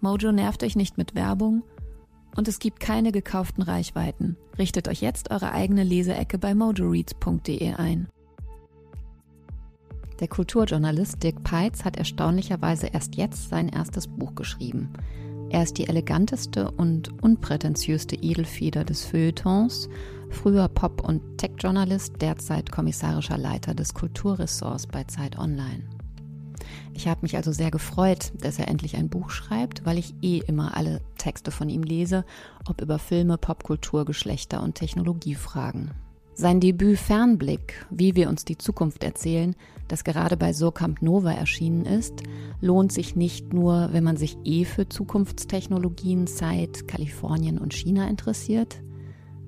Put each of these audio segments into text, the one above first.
Mojo nervt euch nicht mit Werbung und es gibt keine gekauften Reichweiten. Richtet euch jetzt eure eigene Leseecke bei mojoreads.de ein. Der Kulturjournalist Dirk Peitz hat erstaunlicherweise erst jetzt sein erstes Buch geschrieben. Er ist die eleganteste und unprätentiöste Edelfeder des Feuilletons, früher Pop- und Tech-Journalist, derzeit kommissarischer Leiter des Kulturressorts bei Zeit Online. Ich habe mich also sehr gefreut, dass er endlich ein Buch schreibt, weil ich eh immer alle Texte von ihm lese, ob über Filme, Popkultur, Geschlechter und Technologiefragen. Sein Debüt Fernblick, wie wir uns die Zukunft erzählen, das gerade bei Surkamp Nova erschienen ist, lohnt sich nicht nur, wenn man sich eh für Zukunftstechnologien, Zeit, Kalifornien und China interessiert,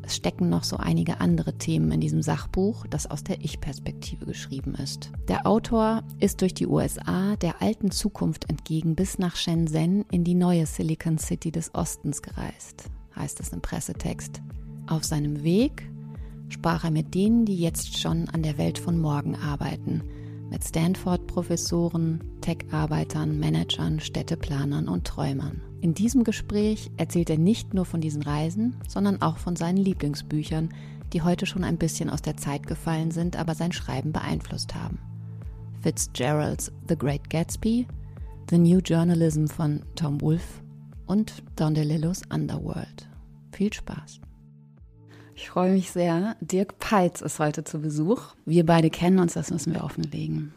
es stecken noch so einige andere Themen in diesem Sachbuch, das aus der Ich-Perspektive geschrieben ist. Der Autor ist durch die USA der alten Zukunft entgegen bis nach Shenzhen in die neue Silicon City des Ostens gereist, heißt es im Pressetext. Auf seinem Weg sprach er mit denen, die jetzt schon an der Welt von morgen arbeiten, mit Stanford-Professoren, Tech-Arbeitern, Managern, Städteplanern und Träumern. In diesem Gespräch erzählt er nicht nur von diesen Reisen, sondern auch von seinen Lieblingsbüchern, die heute schon ein bisschen aus der Zeit gefallen sind, aber sein Schreiben beeinflusst haben. Fitzgeralds The Great Gatsby, The New Journalism von Tom Wolfe und Don DeLillos Underworld. Viel Spaß! Ich freue mich sehr. Dirk Peitz ist heute zu Besuch. Wir beide kennen uns, das müssen wir offenlegen.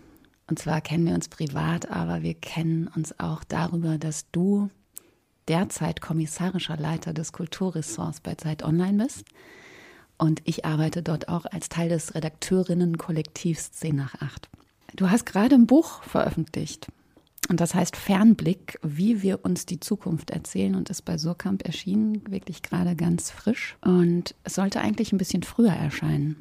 Und zwar kennen wir uns privat, aber wir kennen uns auch darüber, dass du derzeit kommissarischer Leiter des Kulturressorts bei Zeit Online bist. Und ich arbeite dort auch als Teil des Redakteurinnen-Kollektivs 10 nach 8. Du hast gerade ein Buch veröffentlicht. Und das heißt Fernblick, wie wir uns die Zukunft erzählen und ist bei Surkamp erschienen, wirklich gerade ganz frisch. Und es sollte eigentlich ein bisschen früher erscheinen.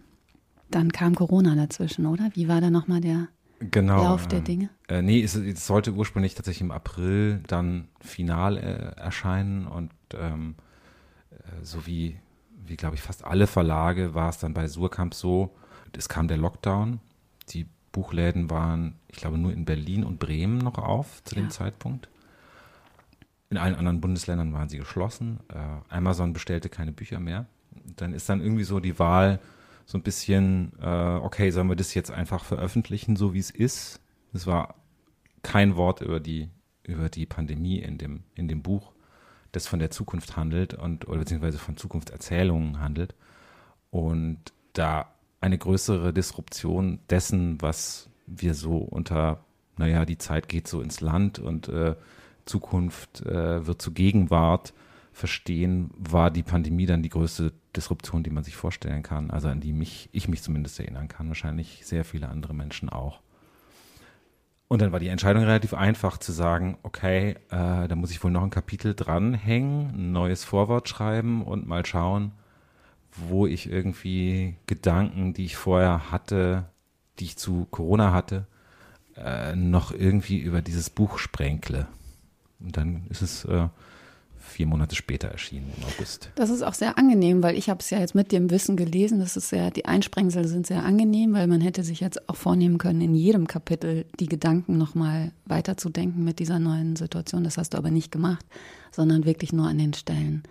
Dann kam Corona dazwischen, oder? Wie war da nochmal der genau, Lauf der Dinge? Äh, nee, es, es, sollte ursprünglich tatsächlich im April dann final äh, erscheinen und ähm, äh, so wie, wie glaube ich, fast alle Verlage war es dann bei Surkamp so, es kam der Lockdown, die Buchläden waren, ich glaube, nur in Berlin und Bremen noch auf zu ja. dem Zeitpunkt. In allen anderen Bundesländern waren sie geschlossen. Äh, Amazon bestellte keine Bücher mehr. Dann ist dann irgendwie so die Wahl so ein bisschen, äh, okay, sollen wir das jetzt einfach veröffentlichen, so wie es ist? Es war kein Wort über die, über die Pandemie in dem, in dem Buch, das von der Zukunft handelt und, oder beziehungsweise von Zukunftserzählungen handelt. Und da eine größere Disruption dessen, was wir so unter, naja, die Zeit geht so ins Land und äh, Zukunft äh, wird zu Gegenwart verstehen, war die Pandemie dann die größte Disruption, die man sich vorstellen kann, also an die mich, ich mich zumindest erinnern kann, wahrscheinlich sehr viele andere Menschen auch. Und dann war die Entscheidung relativ einfach zu sagen, okay, äh, da muss ich wohl noch ein Kapitel dranhängen, ein neues Vorwort schreiben und mal schauen, wo ich irgendwie Gedanken, die ich vorher hatte, die ich zu Corona hatte, äh, noch irgendwie über dieses Buch sprenkle. Und dann ist es äh, vier Monate später erschienen im August. Das ist auch sehr angenehm, weil ich habe es ja jetzt mit dem Wissen gelesen. Das ist sehr, die Einsprengsel sind sehr angenehm, weil man hätte sich jetzt auch vornehmen können, in jedem Kapitel die Gedanken nochmal weiterzudenken mit dieser neuen Situation. Das hast du aber nicht gemacht, sondern wirklich nur an den Stellen,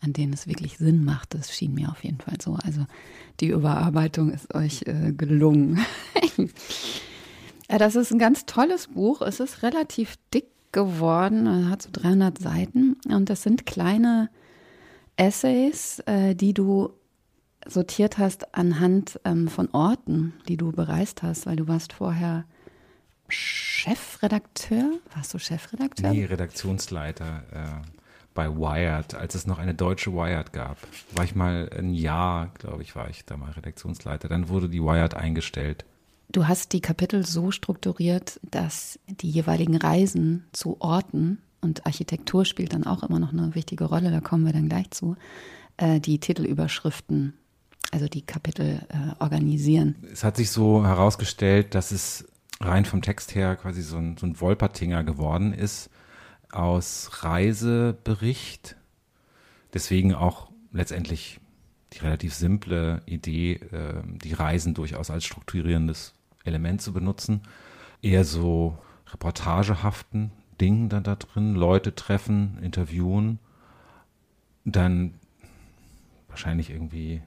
an denen es wirklich Sinn macht. Das schien mir auf jeden Fall so. Also die Überarbeitung ist euch äh, gelungen. das ist ein ganz tolles Buch. Es ist relativ dick geworden, hat so 300 Seiten und das sind kleine Essays, äh, die du sortiert hast anhand ähm, von Orten, die du bereist hast, weil du warst vorher Chefredakteur. Warst du Chefredakteur? Nee, Redaktionsleiter äh, bei Wired, als es noch eine deutsche Wired gab. War ich mal ein Jahr, glaube ich, war ich da mal Redaktionsleiter. Dann wurde die Wired eingestellt. Du hast die Kapitel so strukturiert, dass die jeweiligen Reisen zu Orten und Architektur spielt dann auch immer noch eine wichtige Rolle, da kommen wir dann gleich zu, äh, die Titelüberschriften, also die Kapitel äh, organisieren. Es hat sich so herausgestellt, dass es rein vom Text her quasi so ein, so ein Wolpertinger geworden ist aus Reisebericht. Deswegen auch letztendlich die relativ simple Idee, äh, die Reisen durchaus als strukturierendes Element zu benutzen. Eher so reportagehaften Dingen dann da drin, Leute treffen, interviewen, dann wahrscheinlich irgendwie,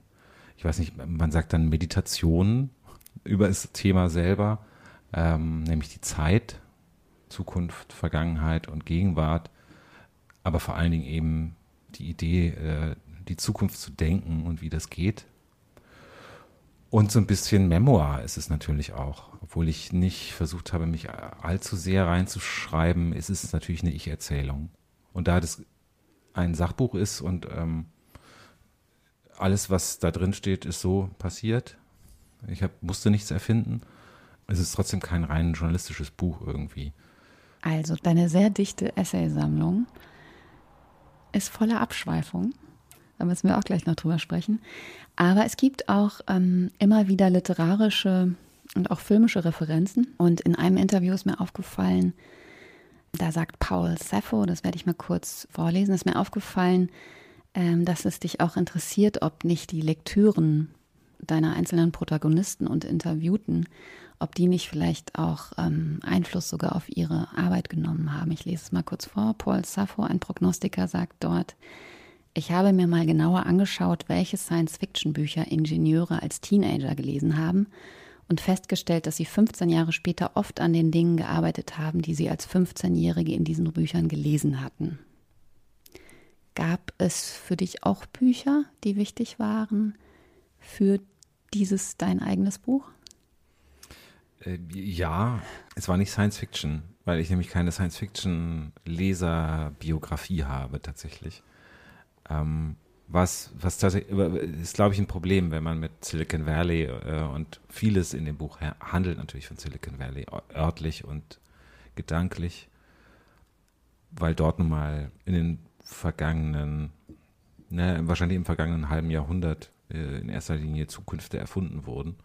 ich weiß nicht, man sagt dann Meditation über das Thema selber, ähm, nämlich die Zeit, Zukunft, Vergangenheit und Gegenwart, aber vor allen Dingen eben die Idee, äh, die Zukunft zu denken und wie das geht. Und so ein bisschen Memoir ist es natürlich auch. Obwohl ich nicht versucht habe, mich allzu sehr reinzuschreiben, ist es natürlich eine Ich-Erzählung. Und da das ein Sachbuch ist und ähm, alles, was da drin steht, ist so passiert. Ich hab, musste nichts erfinden. Es ist trotzdem kein rein journalistisches Buch irgendwie. Also deine sehr dichte Essaysammlung ist voller Abschweifung. Da müssen wir auch gleich noch drüber sprechen. Aber es gibt auch ähm, immer wieder literarische und auch filmische Referenzen. Und in einem Interview ist mir aufgefallen, da sagt Paul Sappho, das werde ich mal kurz vorlesen, ist mir aufgefallen, ähm, dass es dich auch interessiert, ob nicht die Lektüren deiner einzelnen Protagonisten und Interviewten ob die nicht vielleicht auch ähm, Einfluss sogar auf ihre Arbeit genommen haben. Ich lese es mal kurz vor. Paul Sappho, ein Prognostiker, sagt dort, ich habe mir mal genauer angeschaut, welche Science-Fiction-Bücher Ingenieure als Teenager gelesen haben und festgestellt, dass sie 15 Jahre später oft an den Dingen gearbeitet haben, die sie als 15-Jährige in diesen Büchern gelesen hatten. Gab es für dich auch Bücher, die wichtig waren für dieses dein eigenes Buch? Äh, ja, es war nicht Science Fiction, weil ich nämlich keine Science Fiction Leserbiografie habe tatsächlich. Ähm, was, was tatsächlich ist, glaube ich, ein Problem, wenn man mit Silicon Valley äh, und vieles in dem Buch handelt natürlich von Silicon Valley, örtlich und gedanklich, weil dort nun mal in den vergangenen, ne, wahrscheinlich im vergangenen halben Jahrhundert äh, in erster Linie Zukünfte erfunden wurden.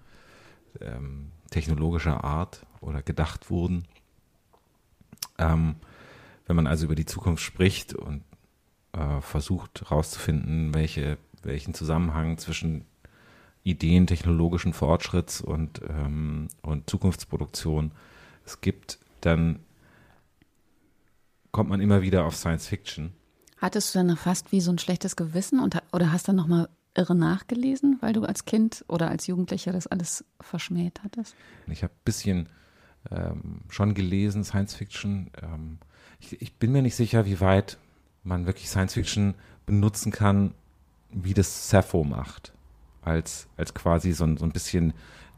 Ähm, technologischer Art oder gedacht wurden. Ähm, wenn man also über die Zukunft spricht und äh, versucht herauszufinden, welche, welchen Zusammenhang zwischen Ideen technologischen Fortschritts und, ähm, und Zukunftsproduktion es gibt, dann kommt man immer wieder auf Science Fiction. Hattest du dann fast wie so ein schlechtes Gewissen und, oder hast dann nochmal irre nachgelesen, weil du als Kind oder als Jugendlicher das alles verschmäht hattest? Ich habe ein bisschen ähm, schon gelesen, Science Fiction. Ähm, ich, ich, bin mir nicht sicher, wie weit man wirklich Science Fiction benutzen kann, wie das Sappho macht. Als, als quasi so ein, so ein bisschen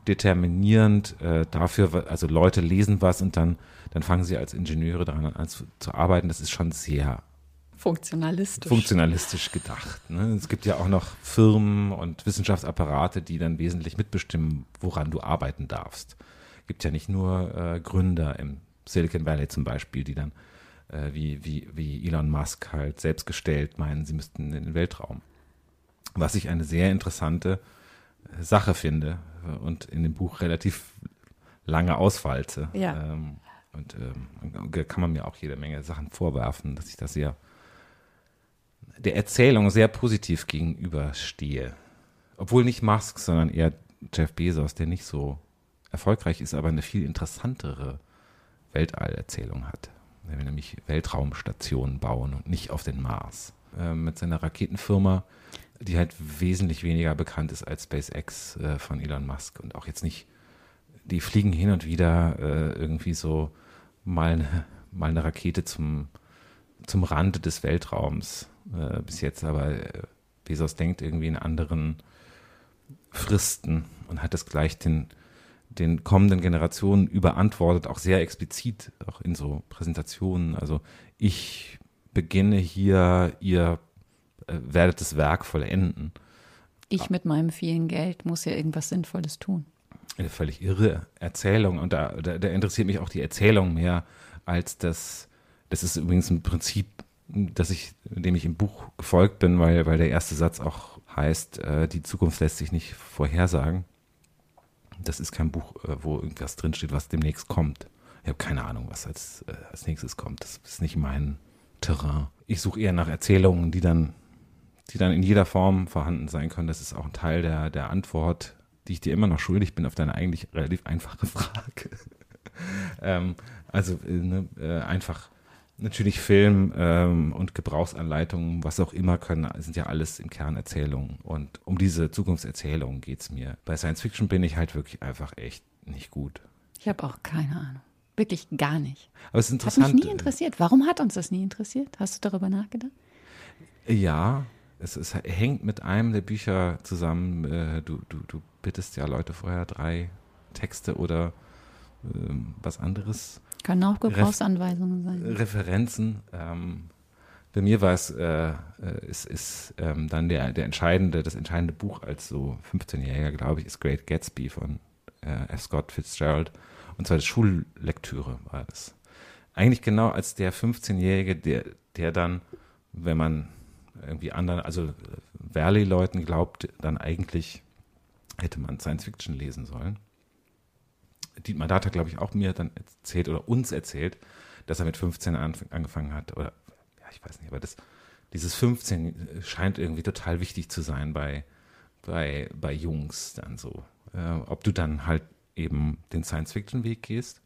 determinierend äh, dafür, also Leute lesen was und dann, dann fangen sie als Ingenieure daran an zu, zu arbeiten. Das ist schon sehr Funktionalistisch. Funktionalistisch gedacht. Ne? Es gibt ja auch noch Firmen und Wissenschaftsapparate, die dann wesentlich mitbestimmen, woran du arbeiten darfst. Es gibt ja nicht nur äh, Gründer im Silicon Valley zum Beispiel, die dann äh, wie, wie, wie Elon Musk halt selbstgestellt meinen, sie müssten in den Weltraum. Was ich eine sehr interessante äh, Sache finde und in dem Buch relativ lange ausfalze. Ja. Ähm, und ähm, kann man mir auch jede Menge Sachen vorwerfen, dass ich das sehr der Erzählung sehr positiv gegenüberstehe. Obwohl nicht Musk, sondern eher Jeff Bezos, der nicht so erfolgreich ist, aber eine viel interessantere Weltallerzählung hat. Er will nämlich Weltraumstationen bauen und nicht auf den Mars. Äh, mit seiner Raketenfirma, die halt wesentlich weniger bekannt ist als SpaceX äh, von Elon Musk und auch jetzt nicht, die fliegen hin und wieder äh, irgendwie so mal eine mal eine Rakete zum, zum Rande des Weltraums äh, bis jetzt, aber äh, Bezos denkt irgendwie in anderen Fristen und hat das gleich den, den kommenden Generationen überantwortet, auch sehr explizit, auch in so Präsentationen. Also ich beginne hier, ihr äh, werdet das Werk vollenden. Ich mit meinem vielen Geld muss ja irgendwas Sinnvolles tun. Eine völlig irre Erzählung und da, da, da interessiert mich auch die Erzählung mehr als das. Das ist übrigens ein Prinzip, dass ich, dem ich im Buch gefolgt bin, weil, weil der erste Satz auch heißt, äh, die Zukunft lässt sich nicht vorhersagen. Das ist kein Buch, äh, wo irgendwas drinsteht, was demnächst kommt. Ich habe keine Ahnung, was als, äh, als nächstes kommt. Das ist nicht mein Terrain. Ich suche eher nach Erzählungen, die dann, die dann in jeder Form vorhanden sein können. Das ist auch ein Teil der, der Antwort, die ich dir immer noch schuldig bin auf deine eigentlich relativ einfache Frage. ähm, also äh, ne, äh, einfach natürlich Film ähm, und Gebrauchsanleitungen, was auch immer können, sind ja alles im Kern Erzählungen. Und um diese Zukunftserzählungen geht es mir. Bei Science Fiction bin ich halt wirklich einfach echt nicht gut. Ich habe auch keine Ahnung. Wirklich gar nicht. Aber es ist interessant. Hat mich nie interessiert. Warum hat uns das nie interessiert? Hast du darüber nachgedacht? Ja, es, es hängt mit einem der Bücher zusammen. Äh, du, du, du bittest ja Leute vorher drei Texte oder äh, was anderes. Können auch Gebrauchsanweisungen sein. Referenzen. Ähm, bei mir war es, äh, ist, ist ähm, dann der, der entscheidende, das entscheidende Buch als so 15-Jähriger, glaube ich, ist Great Gatsby von äh, F. Scott Fitzgerald. Und zwar die Schullektüre war das. Eigentlich genau als der 15-Jährige, der, der dann, wenn man irgendwie anderen, also Valley-Leuten glaubt, dann eigentlich hätte man Science Fiction lesen sollen. Dietmar Data, glaube ich, auch mir dann erzählt oder uns erzählt, dass er mit 15 angefangen hat. Oder ja, ich weiß nicht, aber das, dieses 15 scheint irgendwie total wichtig zu sein bei, bei, bei Jungs dann so. Äh, ob du dann halt eben den Science-Fiction-Weg gehst,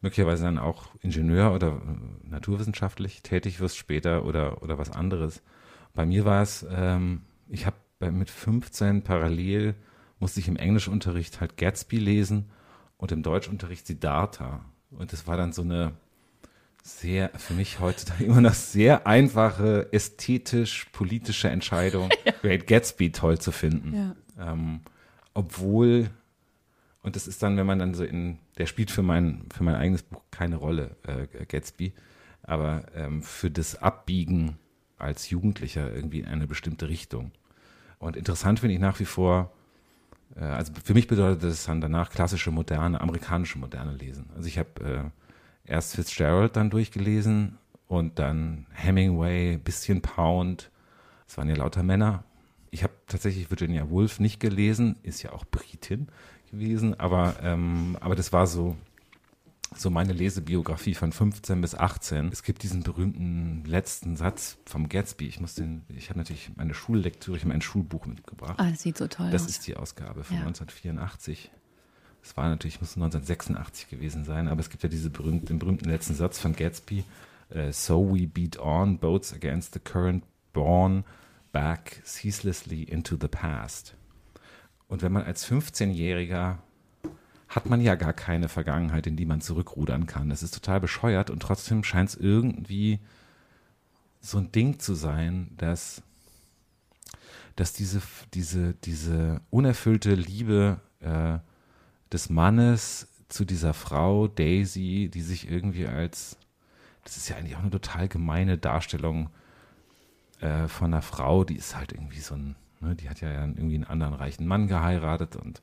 möglicherweise dann auch Ingenieur oder äh, naturwissenschaftlich tätig wirst später oder, oder was anderes. Bei mir war es, ähm, ich habe mit 15 parallel musste ich im Englischunterricht halt Gatsby lesen und im Deutschunterricht Siddhartha. Und das war dann so eine sehr, für mich heutzutage immer noch sehr einfache, ästhetisch-politische Entscheidung, ja. Great Gatsby toll zu finden. Ja. Ähm, obwohl, und das ist dann, wenn man dann so in, der spielt für mein, für mein eigenes Buch keine Rolle, äh, Gatsby, aber ähm, für das Abbiegen als Jugendlicher irgendwie in eine bestimmte Richtung. Und interessant finde ich nach wie vor, also für mich bedeutet das dann danach klassische moderne, amerikanische moderne lesen. Also ich habe äh, erst Fitzgerald dann durchgelesen und dann Hemingway, bisschen Pound. Es waren ja lauter Männer. Ich habe tatsächlich Virginia Woolf nicht gelesen, ist ja auch Britin gewesen, aber, ähm, aber das war so so meine Lesebiografie von 15 bis 18. Es gibt diesen berühmten letzten Satz vom Gatsby. Ich muss den, ich habe natürlich meine Schullektüre, ich habe mein Schulbuch mitgebracht. Ah, das sieht so toll das aus. Das ist die Ausgabe von ja. 1984. Es war natürlich, muss 1986 gewesen sein, aber es gibt ja diese berühmten, den berühmten letzten Satz von Gatsby. Uh, so we beat on boats against the current born back ceaselessly into the past. Und wenn man als 15-Jähriger hat man ja gar keine Vergangenheit, in die man zurückrudern kann. Das ist total bescheuert und trotzdem scheint es irgendwie so ein Ding zu sein, dass, dass diese, diese, diese unerfüllte Liebe äh, des Mannes zu dieser Frau Daisy, die sich irgendwie als, das ist ja eigentlich auch eine total gemeine Darstellung äh, von einer Frau, die ist halt irgendwie so ein, ne, die hat ja irgendwie einen anderen reichen Mann geheiratet und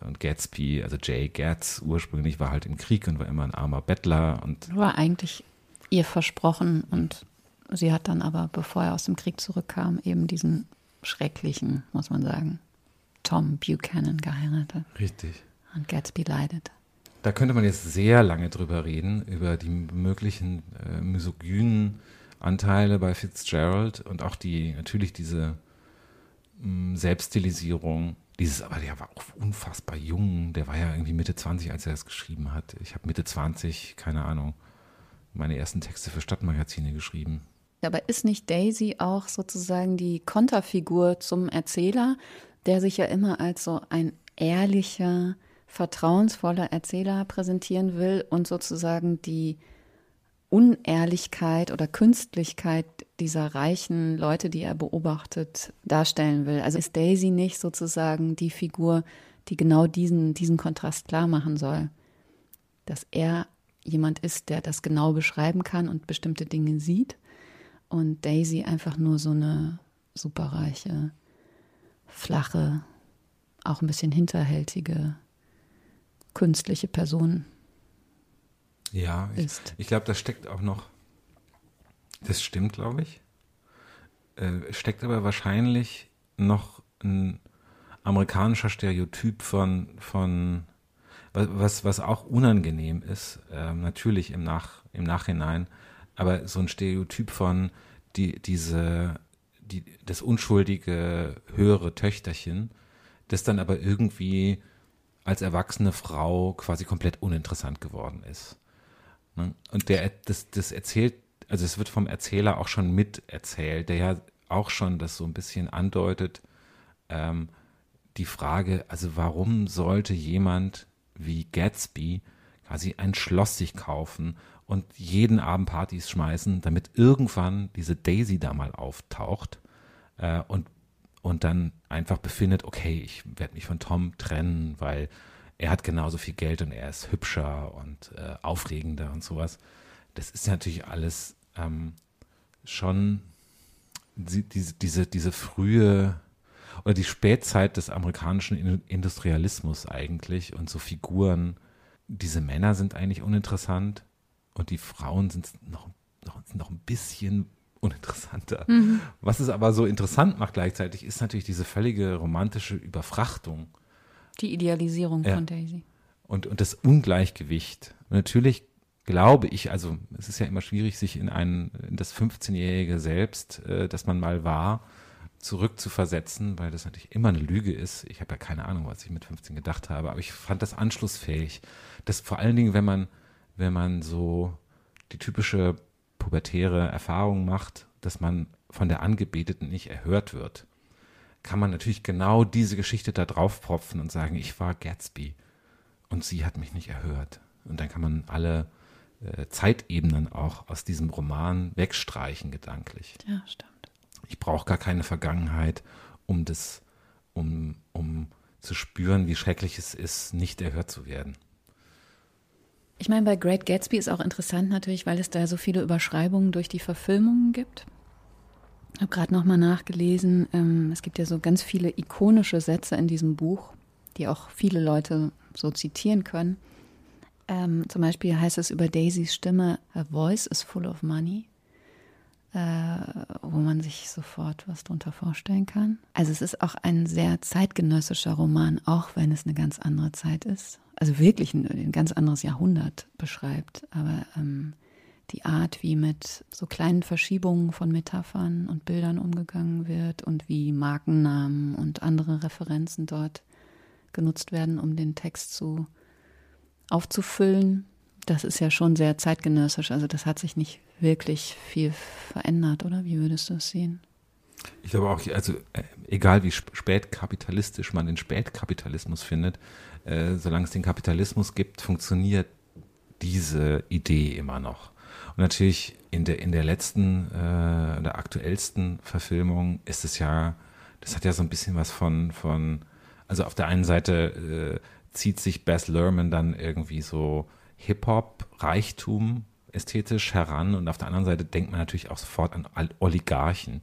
und Gatsby, also Jay Gatz ursprünglich war halt im Krieg und war immer ein armer Bettler und war eigentlich ihr versprochen und sie hat dann aber, bevor er aus dem Krieg zurückkam, eben diesen schrecklichen, muss man sagen, Tom Buchanan geheiratet. Richtig. Und Gatsby leidet. Da könnte man jetzt sehr lange drüber reden, über die möglichen äh, misogynen Anteile bei Fitzgerald und auch die, natürlich diese mh, mm, Selbststilisierung dieses, aber der war auch unfassbar jung. Der war ja irgendwie Mitte 20, als er das geschrieben hat. Ich habe Mitte 20, keine Ahnung, meine ersten Texte für Stadtmagazine geschrieben. Aber ist nicht Daisy auch sozusagen die Konterfigur zum Erzähler, der sich ja immer als so ein ehrlicher, vertrauensvoller Erzähler präsentieren will und sozusagen die Unehrlichkeit oder Künstlichkeit dieser reichen Leute, die er beobachtet, darstellen will. Also ist Daisy nicht sozusagen die Figur, die genau diesen, diesen Kontrast klar machen soll. Dass er jemand ist, der das genau beschreiben kann und bestimmte Dinge sieht. Und Daisy einfach nur so eine superreiche, flache, auch ein bisschen hinterhältige, künstliche Person ja, ich, ist. Ich glaube, das steckt auch noch, das stimmt, glaube ich. Äh, steckt aber wahrscheinlich noch ein amerikanischer Stereotyp von, von was, was auch unangenehm ist, äh, natürlich im, Nach, im Nachhinein, aber so ein Stereotyp von die, diese, die, das unschuldige höhere Töchterchen, das dann aber irgendwie als erwachsene Frau quasi komplett uninteressant geworden ist. Ne? Und der, das, das erzählt, also es wird vom Erzähler auch schon miterzählt, der ja auch schon das so ein bisschen andeutet, ähm, die Frage, also warum sollte jemand wie Gatsby quasi ein Schloss sich kaufen und jeden Abend Partys schmeißen, damit irgendwann diese Daisy da mal auftaucht äh, und, und dann einfach befindet, okay, ich werde mich von Tom trennen, weil er hat genauso viel Geld und er ist hübscher und äh, aufregender und sowas. Das ist natürlich alles ähm, schon diese, diese, diese frühe oder die Spätzeit des amerikanischen Industrialismus eigentlich und so Figuren. Diese Männer sind eigentlich uninteressant und die Frauen sind noch, noch, noch ein bisschen uninteressanter. Mhm. Was es aber so interessant macht gleichzeitig, ist natürlich diese völlige romantische Überfrachtung die Idealisierung ja. von Daisy. Und, und das Ungleichgewicht. Und natürlich glaube ich, also es ist ja immer schwierig, sich in ein, in das 15-jährige Selbst, äh, das man mal war, zurückzuversetzen, weil das natürlich immer eine Lüge ist. Ich habe ja keine Ahnung, was ich mit 15 gedacht habe, aber ich fand das anschlussfähig. Das vor allen Dingen, wenn man, wenn man so die typische pubertäre Erfahrung macht, dass man von der Angebeteten nicht erhört wird kann man natürlich genau diese Geschichte da drauf propfen und sagen, ich war Gatsby und sie hat mich nicht erhört. Und dann kann man alle äh, Zeitebenen auch aus diesem Roman wegstreichen, gedanklich. Ja, stimmt. Ich brauche gar keine Vergangenheit, um das, um, um zu spüren, wie schrecklich es ist, nicht erhört zu werden. Ich meine, bei Great Gatsby ist auch interessant natürlich, weil es da so viele Überschreibungen durch die Verfilmungen gibt. Ich habe gerade nochmal nachgelesen, ähm, es gibt ja so ganz viele ikonische Sätze in diesem Buch, die auch viele Leute so zitieren können. Ähm, zum Beispiel heißt es über Daisys Stimme, Her voice is full of money, äh, wo man sich sofort was drunter vorstellen kann. Also es ist auch ein sehr zeitgenössischer Roman, auch wenn es eine ganz andere Zeit ist. Also wirklich ein, ein ganz anderes Jahrhundert beschreibt. Aber ähm, die Art, wie mit so kleinen Verschiebungen von Metaphern und Bildern umgegangen wird und wie Markennamen und andere Referenzen dort genutzt werden, um den Text zu aufzufüllen. Das ist ja schon sehr zeitgenössisch. Also das hat sich nicht wirklich viel verändert, oder? Wie würdest du es sehen? Ich glaube auch, also äh, egal wie spätkapitalistisch man den Spätkapitalismus findet, äh, solange es den Kapitalismus gibt, funktioniert diese Idee immer noch. Und natürlich in der, in der letzten, äh, der aktuellsten Verfilmung ist es ja, das hat ja so ein bisschen was von, von also auf der einen Seite äh, zieht sich Bess Lerman dann irgendwie so Hip-Hop, Reichtum ästhetisch heran und auf der anderen Seite denkt man natürlich auch sofort an Oligarchen.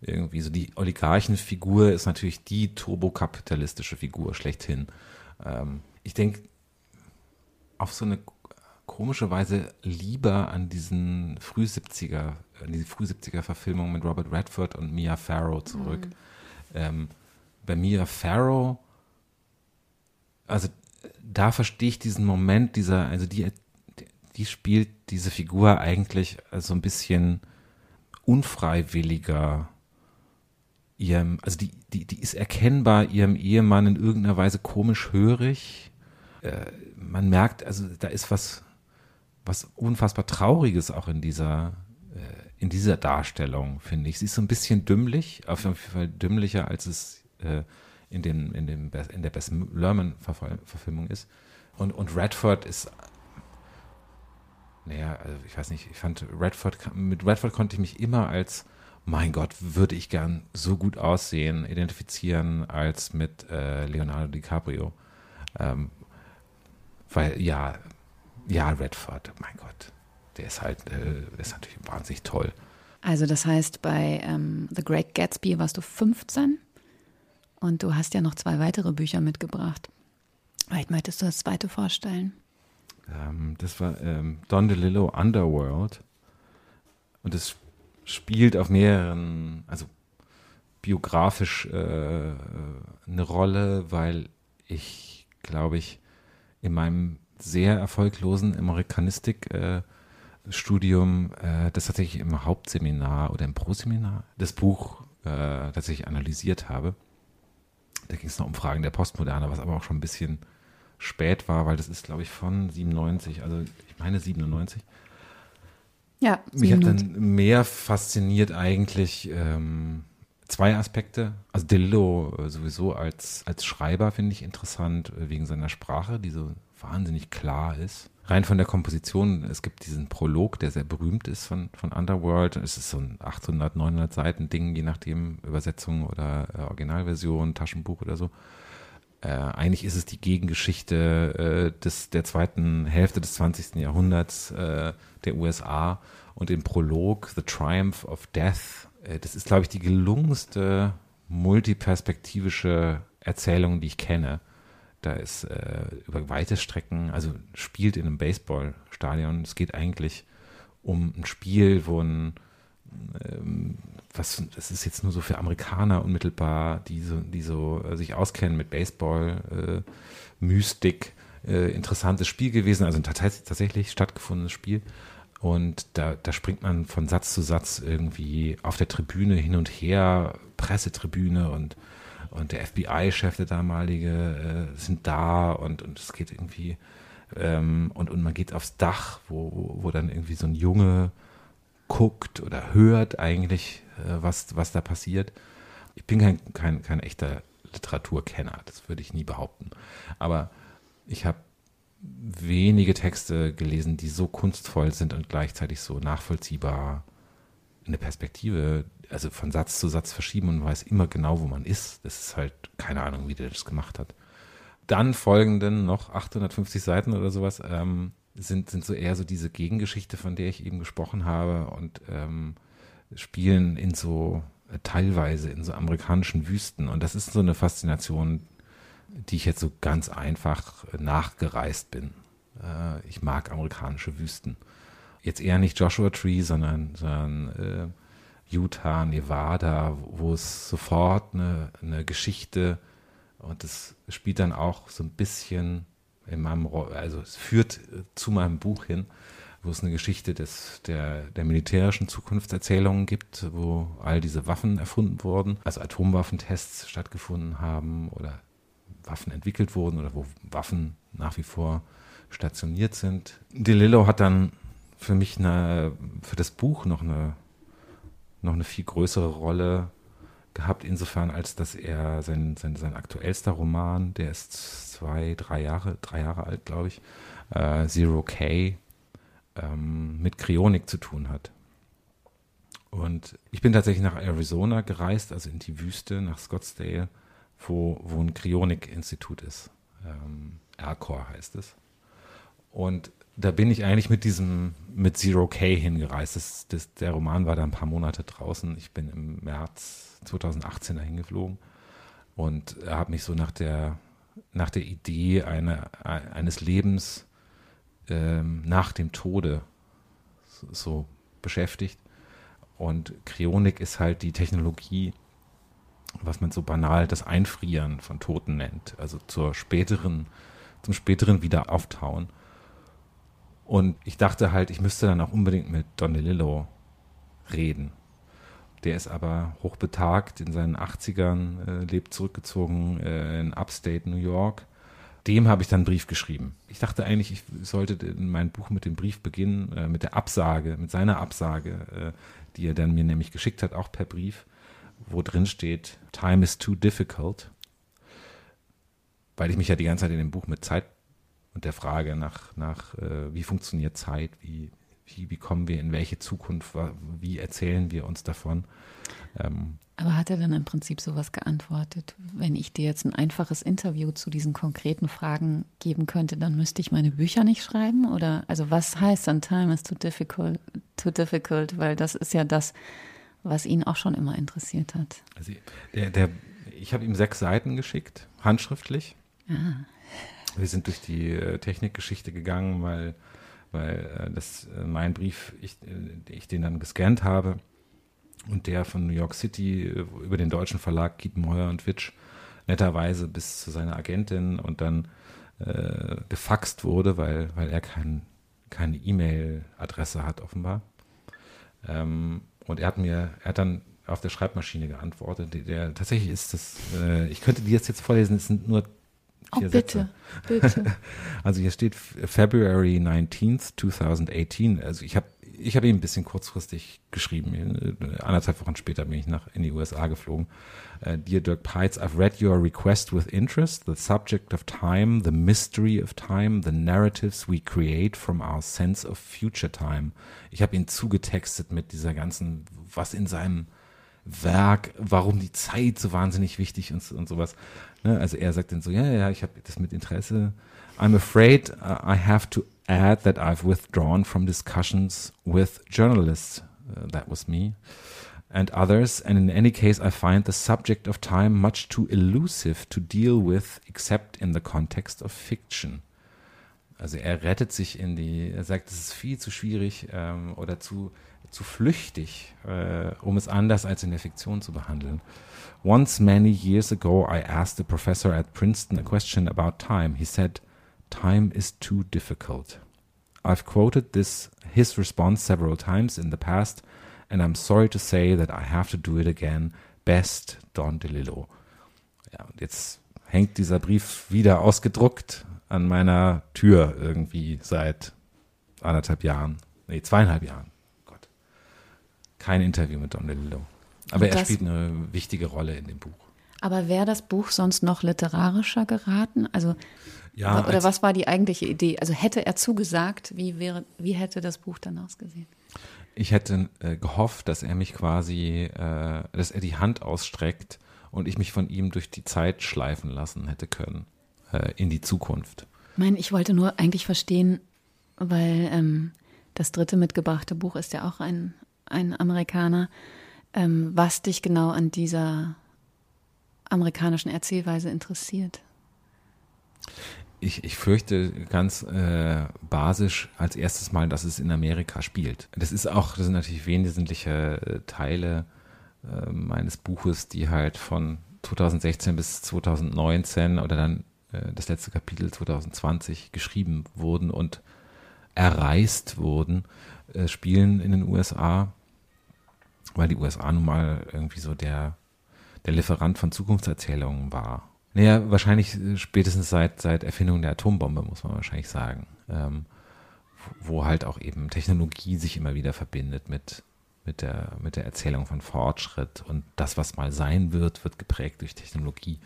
Irgendwie so die Oligarchenfigur ist natürlich die turbokapitalistische Figur schlechthin. Ähm, ich denke, auf so eine komischerweise lieber an diesen Früh-70er, an die Früh-70er-Verfilmung mit Robert Redford und Mia Farrow zurück. Mhm. Ähm, bei Mia Farrow, also da verstehe ich diesen Moment dieser, also die, die spielt diese Figur eigentlich so ein bisschen unfreiwilliger ihrem, also die, die, die ist erkennbar ihrem Ehemann in irgendeiner Weise komisch hörig. Äh, man merkt, also da ist was, was unfassbar Trauriges auch in dieser, äh, in dieser Darstellung, finde ich. Sie ist so ein bisschen dümmlich, auf jeden Fall dümmlicher, als es äh, in, dem, in, dem, in der Bess Lerman-Verfilmung ist. Und, und Redford ist naja, also ich weiß nicht, ich fand Redford, mit Redford konnte ich mich immer als, mein Gott, würde ich gern so gut aussehen, identifizieren als mit äh, Leonardo DiCaprio. Ähm, weil, ja, ja, Redford, mein Gott, der ist halt, äh, ist natürlich wahnsinnig toll. Also das heißt, bei ähm, The Great Gatsby warst du 15 und du hast ja noch zwei weitere Bücher mitgebracht. Vielleicht möchtest du das zweite vorstellen. Ähm, das war ähm, Don DeLillo Underworld. Und es spielt auf mehreren, also biografisch äh, eine Rolle, weil ich, glaube ich, in meinem sehr erfolglosen Amerikanistik-Studium äh, äh, das tatsächlich im Hauptseminar oder im Proseminar das Buch äh, tatsächlich analysiert habe. Da ging es noch um Fragen der Postmoderne, was aber auch schon ein bisschen spät war, weil das ist, glaube ich, von 97, also ich meine 97. Ja, 97. Mich hat dann mehr fasziniert eigentlich ähm, zwei Aspekte. Also Delillo äh, sowieso als, als Schreiber finde ich interessant, äh, wegen seiner Sprache, die so wahnsinnig klar ist. Rein von der Komposition, es gibt diesen Prolog, der sehr berühmt ist von, von Underworld. Es ist so ein 800, 900 Seiten Ding, je nachdem Übersetzung oder äh, Originalversion, Taschenbuch oder so äh, eigentlich ist es die Gegengeschichte äh, des, der zweiten Hälfte des 20. Jahrhunderts äh, der USA und im Prolog The Triumph of Death. Äh, das ist, glaube ich, die gelungenste multiperspektivische Erzählung, die ich kenne. Da ist äh, über weite Strecken, also spielt in einem Baseballstadion. Es geht eigentlich um ein Spiel, wo ein ähm, was, das ist jetzt nur so für Amerikaner unmittelbar, die so, die so äh, sich auskennen mit Baseball, äh, Mystik, äh, interessantes Spiel gewesen, also ein tatsächlich stattgefundenes Spiel. Und da, da springt man von Satz zu Satz irgendwie auf der Tribüne hin und her, Pressetribüne und, und der FBI-Chef, der damalige, äh, sind da und, und es geht irgendwie, ähm, und, und man geht aufs Dach, wo, wo dann irgendwie so ein Junge guckt oder hört eigentlich, äh, was, was da passiert. Ich bin kein, kein, kein echter Literaturkenner, das würde ich nie behaupten. Aber ich habe wenige Texte gelesen, die so kunstvoll sind und gleichzeitig so nachvollziehbar eine Perspektive, also von Satz zu Satz verschieben und weiß immer genau, wo man ist. Das ist halt keine Ahnung, wie der das gemacht hat. Dann folgenden noch 850 Seiten oder sowas ähm, sind, sind so eher so diese Gegengeschichte, von der ich eben gesprochen habe und ähm, spielen in so äh, teilweise in so amerikanischen Wüsten. Und das ist so eine Faszination, die ich jetzt so ganz einfach nachgereist bin. Äh, ich mag amerikanische Wüsten. Jetzt eher nicht Joshua Tree, sondern, sondern äh, Utah, Nevada, wo es sofort eine, eine Geschichte und es spielt dann auch so ein bisschen in meinem, also es führt zu meinem Buch hin, wo es eine Geschichte des, der, der militärischen Zukunftserzählungen gibt, wo all diese Waffen erfunden wurden, also Atomwaffentests stattgefunden haben oder Waffen entwickelt wurden oder wo Waffen nach wie vor stationiert sind. DeLillo hat dann für mich eine, für das Buch noch eine, noch eine viel größere Rolle gehabt, insofern als dass er sein, sein, sein aktuellster Roman, der ist zwei, drei Jahre, drei Jahre alt, glaube ich, äh, Zero K, ähm, mit Kryonik zu tun hat. Und ich bin tatsächlich nach Arizona gereist, also in die Wüste, nach Scottsdale, wo, wo ein Kryonik-Institut ist. Ähm, Alcor heißt es. Und da bin ich eigentlich mit diesem, mit Zero K hingereist. Das, das, der Roman war da ein paar Monate draußen. Ich bin im März 2018 dahin geflogen und habe mich so nach der, nach der Idee eine, eines Lebens ähm, nach dem Tode so, so beschäftigt. Und Kryonik ist halt die Technologie, was man so banal das Einfrieren von Toten nennt, also zur späteren, zum späteren Wiederauftauen. Und ich dachte halt, ich müsste dann auch unbedingt mit Don DeLillo reden. Der ist aber hochbetagt in seinen 80ern, äh, lebt zurückgezogen äh, in Upstate New York dem habe ich dann einen Brief geschrieben. Ich dachte eigentlich, ich sollte mein Buch mit dem Brief beginnen, äh, mit der Absage, mit seiner Absage, äh, die er dann mir nämlich geschickt hat, auch per Brief, wo drin steht, Time is too difficult, weil ich mich ja die ganze Zeit in dem Buch mit Zeit und der Frage nach, nach äh, wie funktioniert Zeit, wie, wie, wie kommen wir in welche Zukunft, wie erzählen wir uns davon. Ähm, aber hat er dann im Prinzip sowas geantwortet? Wenn ich dir jetzt ein einfaches Interview zu diesen konkreten Fragen geben könnte, dann müsste ich meine Bücher nicht schreiben? Oder also was heißt dann Time is too difficult, too difficult? Weil das ist ja das, was ihn auch schon immer interessiert hat. Also der, der, ich habe ihm sechs Seiten geschickt, handschriftlich. Ah. Wir sind durch die äh, Technikgeschichte gegangen, weil, weil äh, das äh, mein Brief, ich, ich den dann gescannt habe und der von New York City über den deutschen Verlag Kiepenheuer und Witsch netterweise bis zu seiner Agentin und dann äh, gefaxt wurde, weil, weil er kein, keine E-Mail-Adresse hat offenbar. Ähm, und er hat mir, er hat dann auf der Schreibmaschine geantwortet. Der, der tatsächlich ist das, äh, ich könnte dir das jetzt vorlesen, es sind nur vier oh, bitte, Sätze. bitte. Also hier steht February 19th, 2018. Also ich habe ich habe ihm ein bisschen kurzfristig geschrieben. Anderthalb Wochen später bin ich nach in die USA geflogen. Uh, Dear Dirk Peitz, I've read your request with interest. The subject of time, the mystery of time, the narratives we create from our sense of future time. Ich habe ihn zugetextet mit dieser ganzen, was in seinem Werk, warum die Zeit so wahnsinnig wichtig und, und sowas. Ne? Also er sagt dann so, ja, ja, ich habe das mit Interesse. I'm afraid uh, I have to add that I've withdrawn from discussions with journalists. Uh, that was me. And others, and in any case, I find the subject of time much too elusive to deal with, except in the context of fiction. Also er rettet sich in die, er sagt, es ist viel zu schwierig ähm, oder zu, zu flüchtig, äh, um es anders als in der Fiktion zu behandeln. Once many years ago, I asked a professor at Princeton a question about time. He said, time is too difficult. I've quoted this his response several times in the past, and I'm sorry to say that I have to do it again. Best Don DeLillo. Ja, und jetzt hängt dieser Brief wieder ausgedruckt an meiner Tür irgendwie seit anderthalb Jahren. Nee, zweieinhalb Jahren. Gott. Kein Interview mit Don DeLillo. Aber er spielt eine wichtige Rolle in dem Buch. Aber wäre das Buch sonst noch literarischer geraten? Also ja, oder was war die eigentliche Idee? Also hätte er zugesagt, wie wäre, wie hätte das Buch dann ausgesehen? Ich hätte äh, gehofft, dass er mich quasi, äh, dass er die Hand ausstreckt und ich mich von ihm durch die Zeit schleifen lassen hätte können äh, in die Zukunft. Ich meine, ich wollte nur eigentlich verstehen, weil ähm, das dritte mitgebrachte Buch ist ja auch ein, ein Amerikaner, ähm, was dich genau an dieser amerikanischen Erzählweise interessiert ich, ich fürchte ganz äh, basisch als erstes mal, dass es in Amerika spielt. Das ist auch, das sind natürlich wesentliche äh, Teile äh, meines Buches, die halt von 2016 bis 2019 oder dann äh, das letzte Kapitel 2020 geschrieben wurden und erreist wurden, äh, spielen in den USA, weil die USA nun mal irgendwie so der, der Lieferant von Zukunftserzählungen war naja, wahrscheinlich äh, spätestens seit, seit Erfindung der Atombombe, muss man wahrscheinlich sagen. Ähm, wo halt auch eben Technologie sich immer wieder verbindet mit, mit, der, mit der Erzählung von Fortschritt. Und das, was mal sein wird, wird geprägt durch Technologie.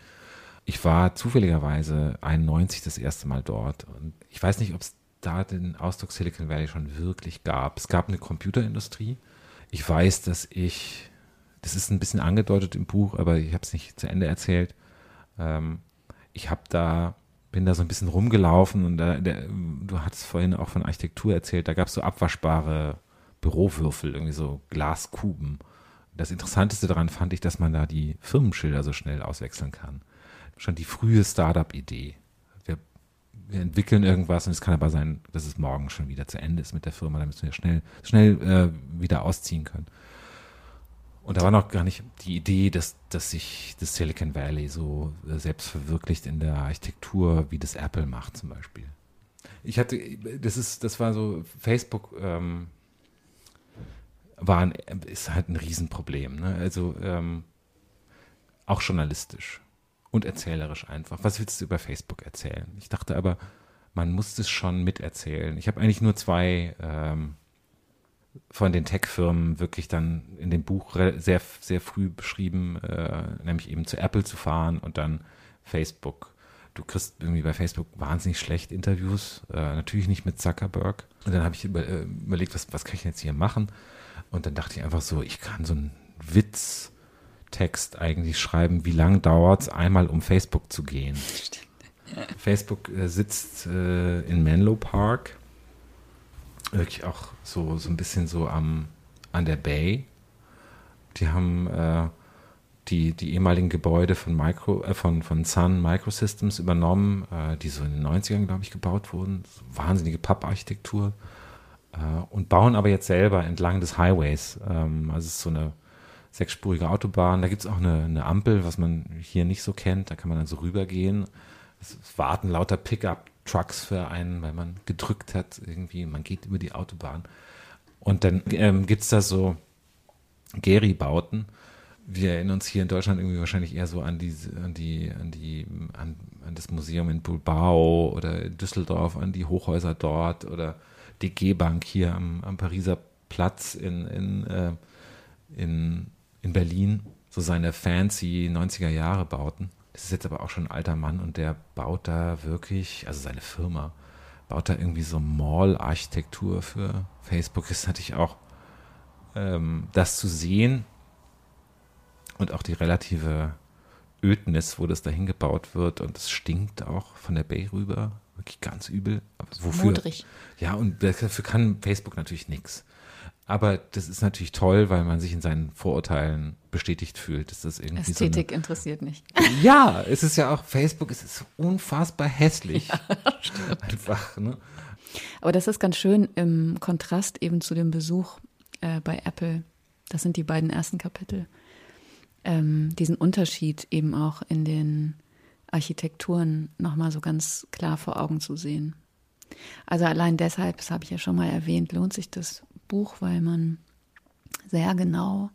Ich war zufälligerweise 91 das erste Mal dort. Und ich weiß nicht, ob es da den Ausdruck Silicon Valley schon wirklich gab. Es gab eine Computerindustrie. Ich weiß, dass ich, das ist ein bisschen angedeutet im Buch, aber ich habe es nicht zu Ende erzählt, ähm, ich habe da, bin da so ein bisschen rumgelaufen und da, der, du hattest vorhin auch von Architektur erzählt, da gab es so abwaschbare Bürowürfel, irgendwie so Glaskuben. Das Interessanteste daran fand ich, dass man da die Firmenschilder so schnell auswechseln kann. Schon die frühe Startup-Idee. Wir, entwickeln irgendwas und es kann aber sein, dass es morgen schon wieder zu Ende ist mit der Firma, damit wir schnell, schnell äh, wieder ausziehen können. Und da war noch gar nicht die Idee, dass, dass sich das Silicon Valley so äh, selbst verwirklicht in der Architektur, wie das Apple macht zum Beispiel. Ich hatte, das ist, das war so, Facebook ähm, war ein, ist halt ein Riesenproblem. Ne? Also ähm, auch journalistisch und erzählerisch einfach. Was willst du über Facebook erzählen? Ich dachte aber, man muss es schon miterzählen. Ich habe eigentlich nur zwei ähm, von den Tech-Firmen wirklich dann in dem Buch sehr, sehr früh beschrieben, äh, nämlich eben zu Apple zu fahren und dann Facebook. du kriegst irgendwie bei Facebook wahnsinnig schlecht Interviews, äh, natürlich nicht mit Zuckerberg. Und dann habe ich über, äh, überlegt, was, was kann ich jetzt hier machen? Und dann dachte ich einfach so, ich kann so einen Witztext eigentlich schreiben, wie lange dauert es einmal, um Facebook zu gehen. Facebook äh, sitzt äh, in Menlo Park, wirklich auch so, so ein bisschen so am, an der Bay. Die haben äh, die, die ehemaligen Gebäude von, Micro, äh, von, von Sun Microsystems übernommen, äh, die so in den 90ern, glaube ich, gebaut wurden. So wahnsinnige Papparchitektur. Äh, und bauen aber jetzt selber entlang des Highways. Ähm, also es ist so eine sechsspurige Autobahn. Da gibt es auch eine, eine Ampel, was man hier nicht so kennt. Da kann man dann so rübergehen. Es warten lauter Pickup-Trucks für einen, weil man gedrückt hat irgendwie. Man geht über die Autobahn. Und dann ähm, gibt es da so Geri-Bauten wir erinnern uns hier in Deutschland irgendwie wahrscheinlich eher so an die, an die, an die, an, an das Museum in Bilbao oder in Düsseldorf, an die Hochhäuser dort oder die G-Bank hier am, am Pariser Platz in, in, äh, in, in Berlin, so seine fancy 90er Jahre Bauten. Das ist jetzt aber auch schon ein alter Mann und der baut da wirklich, also seine Firma, baut da irgendwie so Mall-Architektur für Facebook. Ist natürlich auch ähm, das zu sehen, und auch die relative Ödnis, wo das dahin gebaut wird und es stinkt auch von der Bay rüber, wirklich ganz übel. Wofür? Modrig. Ja, und dafür kann Facebook natürlich nichts. Aber das ist natürlich toll, weil man sich in seinen Vorurteilen bestätigt fühlt. Das irgendwie Ästhetik so eine, interessiert nicht. Ja, es ist ja auch, Facebook es ist unfassbar hässlich. Ja. Einfach, ne? Aber das ist ganz schön im Kontrast eben zu dem Besuch äh, bei Apple. Das sind die beiden ersten Kapitel ähm, diesen Unterschied eben auch in den Architekturen nochmal so ganz klar vor Augen zu sehen. Also allein deshalb, das habe ich ja schon mal erwähnt, lohnt sich das Buch, weil man sehr genau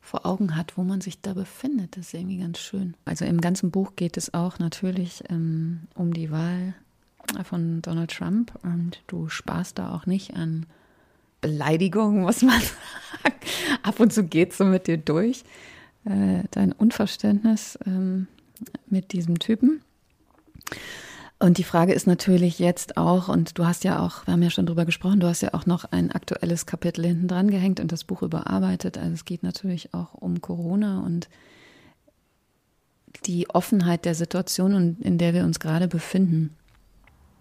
vor Augen hat, wo man sich da befindet. Das ist irgendwie ganz schön. Also im ganzen Buch geht es auch natürlich ähm, um die Wahl von Donald Trump und du sparst da auch nicht an Beleidigungen, muss man sagen. Ab und zu geht es so mit dir durch äh, dein Unverständnis ähm, mit diesem Typen. Und die Frage ist natürlich jetzt auch, und du hast ja auch, wir haben ja schon drüber gesprochen, du hast ja auch noch ein aktuelles Kapitel hinten dran gehängt und das Buch überarbeitet. Also es geht natürlich auch um Corona und die Offenheit der Situation, in der wir uns gerade befinden.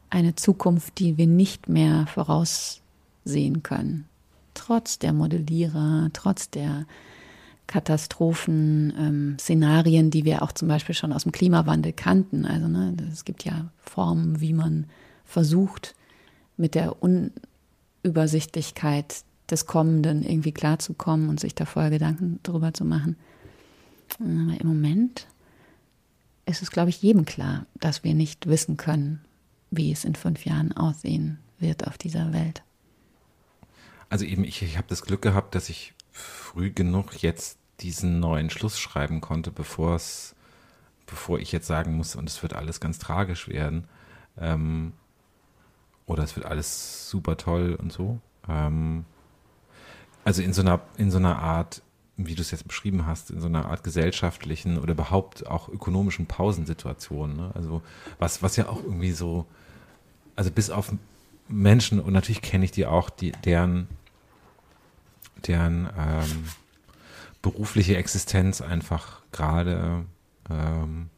Eine Zukunft, die wir nicht mehr voraussehen können. Trotz der Modellierer, trotz der Katastrophen, ähm, Szenarien, die wir auch zum Beispiel schon aus dem Klimawandel kannten. Also ne, es gibt ja Formen, wie man versucht, mit der Unübersichtlichkeit des Kommenden irgendwie klarzukommen und sich da vorher Gedanken darüber zu machen. Aber im Moment ist es, glaube ich, jedem klar, dass wir nicht wissen können, wie es in fünf Jahren aussehen wird auf dieser Welt. Also eben, ich, ich habe das Glück gehabt, dass ich früh genug jetzt diesen neuen Schluss schreiben konnte, bevor es, bevor ich jetzt sagen muss, und es wird alles ganz tragisch werden. Ähm, oder es wird alles super toll und so. Ähm, also in so einer, in so einer Art, wie du es jetzt beschrieben hast, in so einer Art gesellschaftlichen oder überhaupt auch ökonomischen Pausensituation. Ne? Also was, was ja auch irgendwie so, also bis auf Menschen, und natürlich kenne ich die auch, die, deren deren ähm, berufliche Existenz einfach gerade ähm,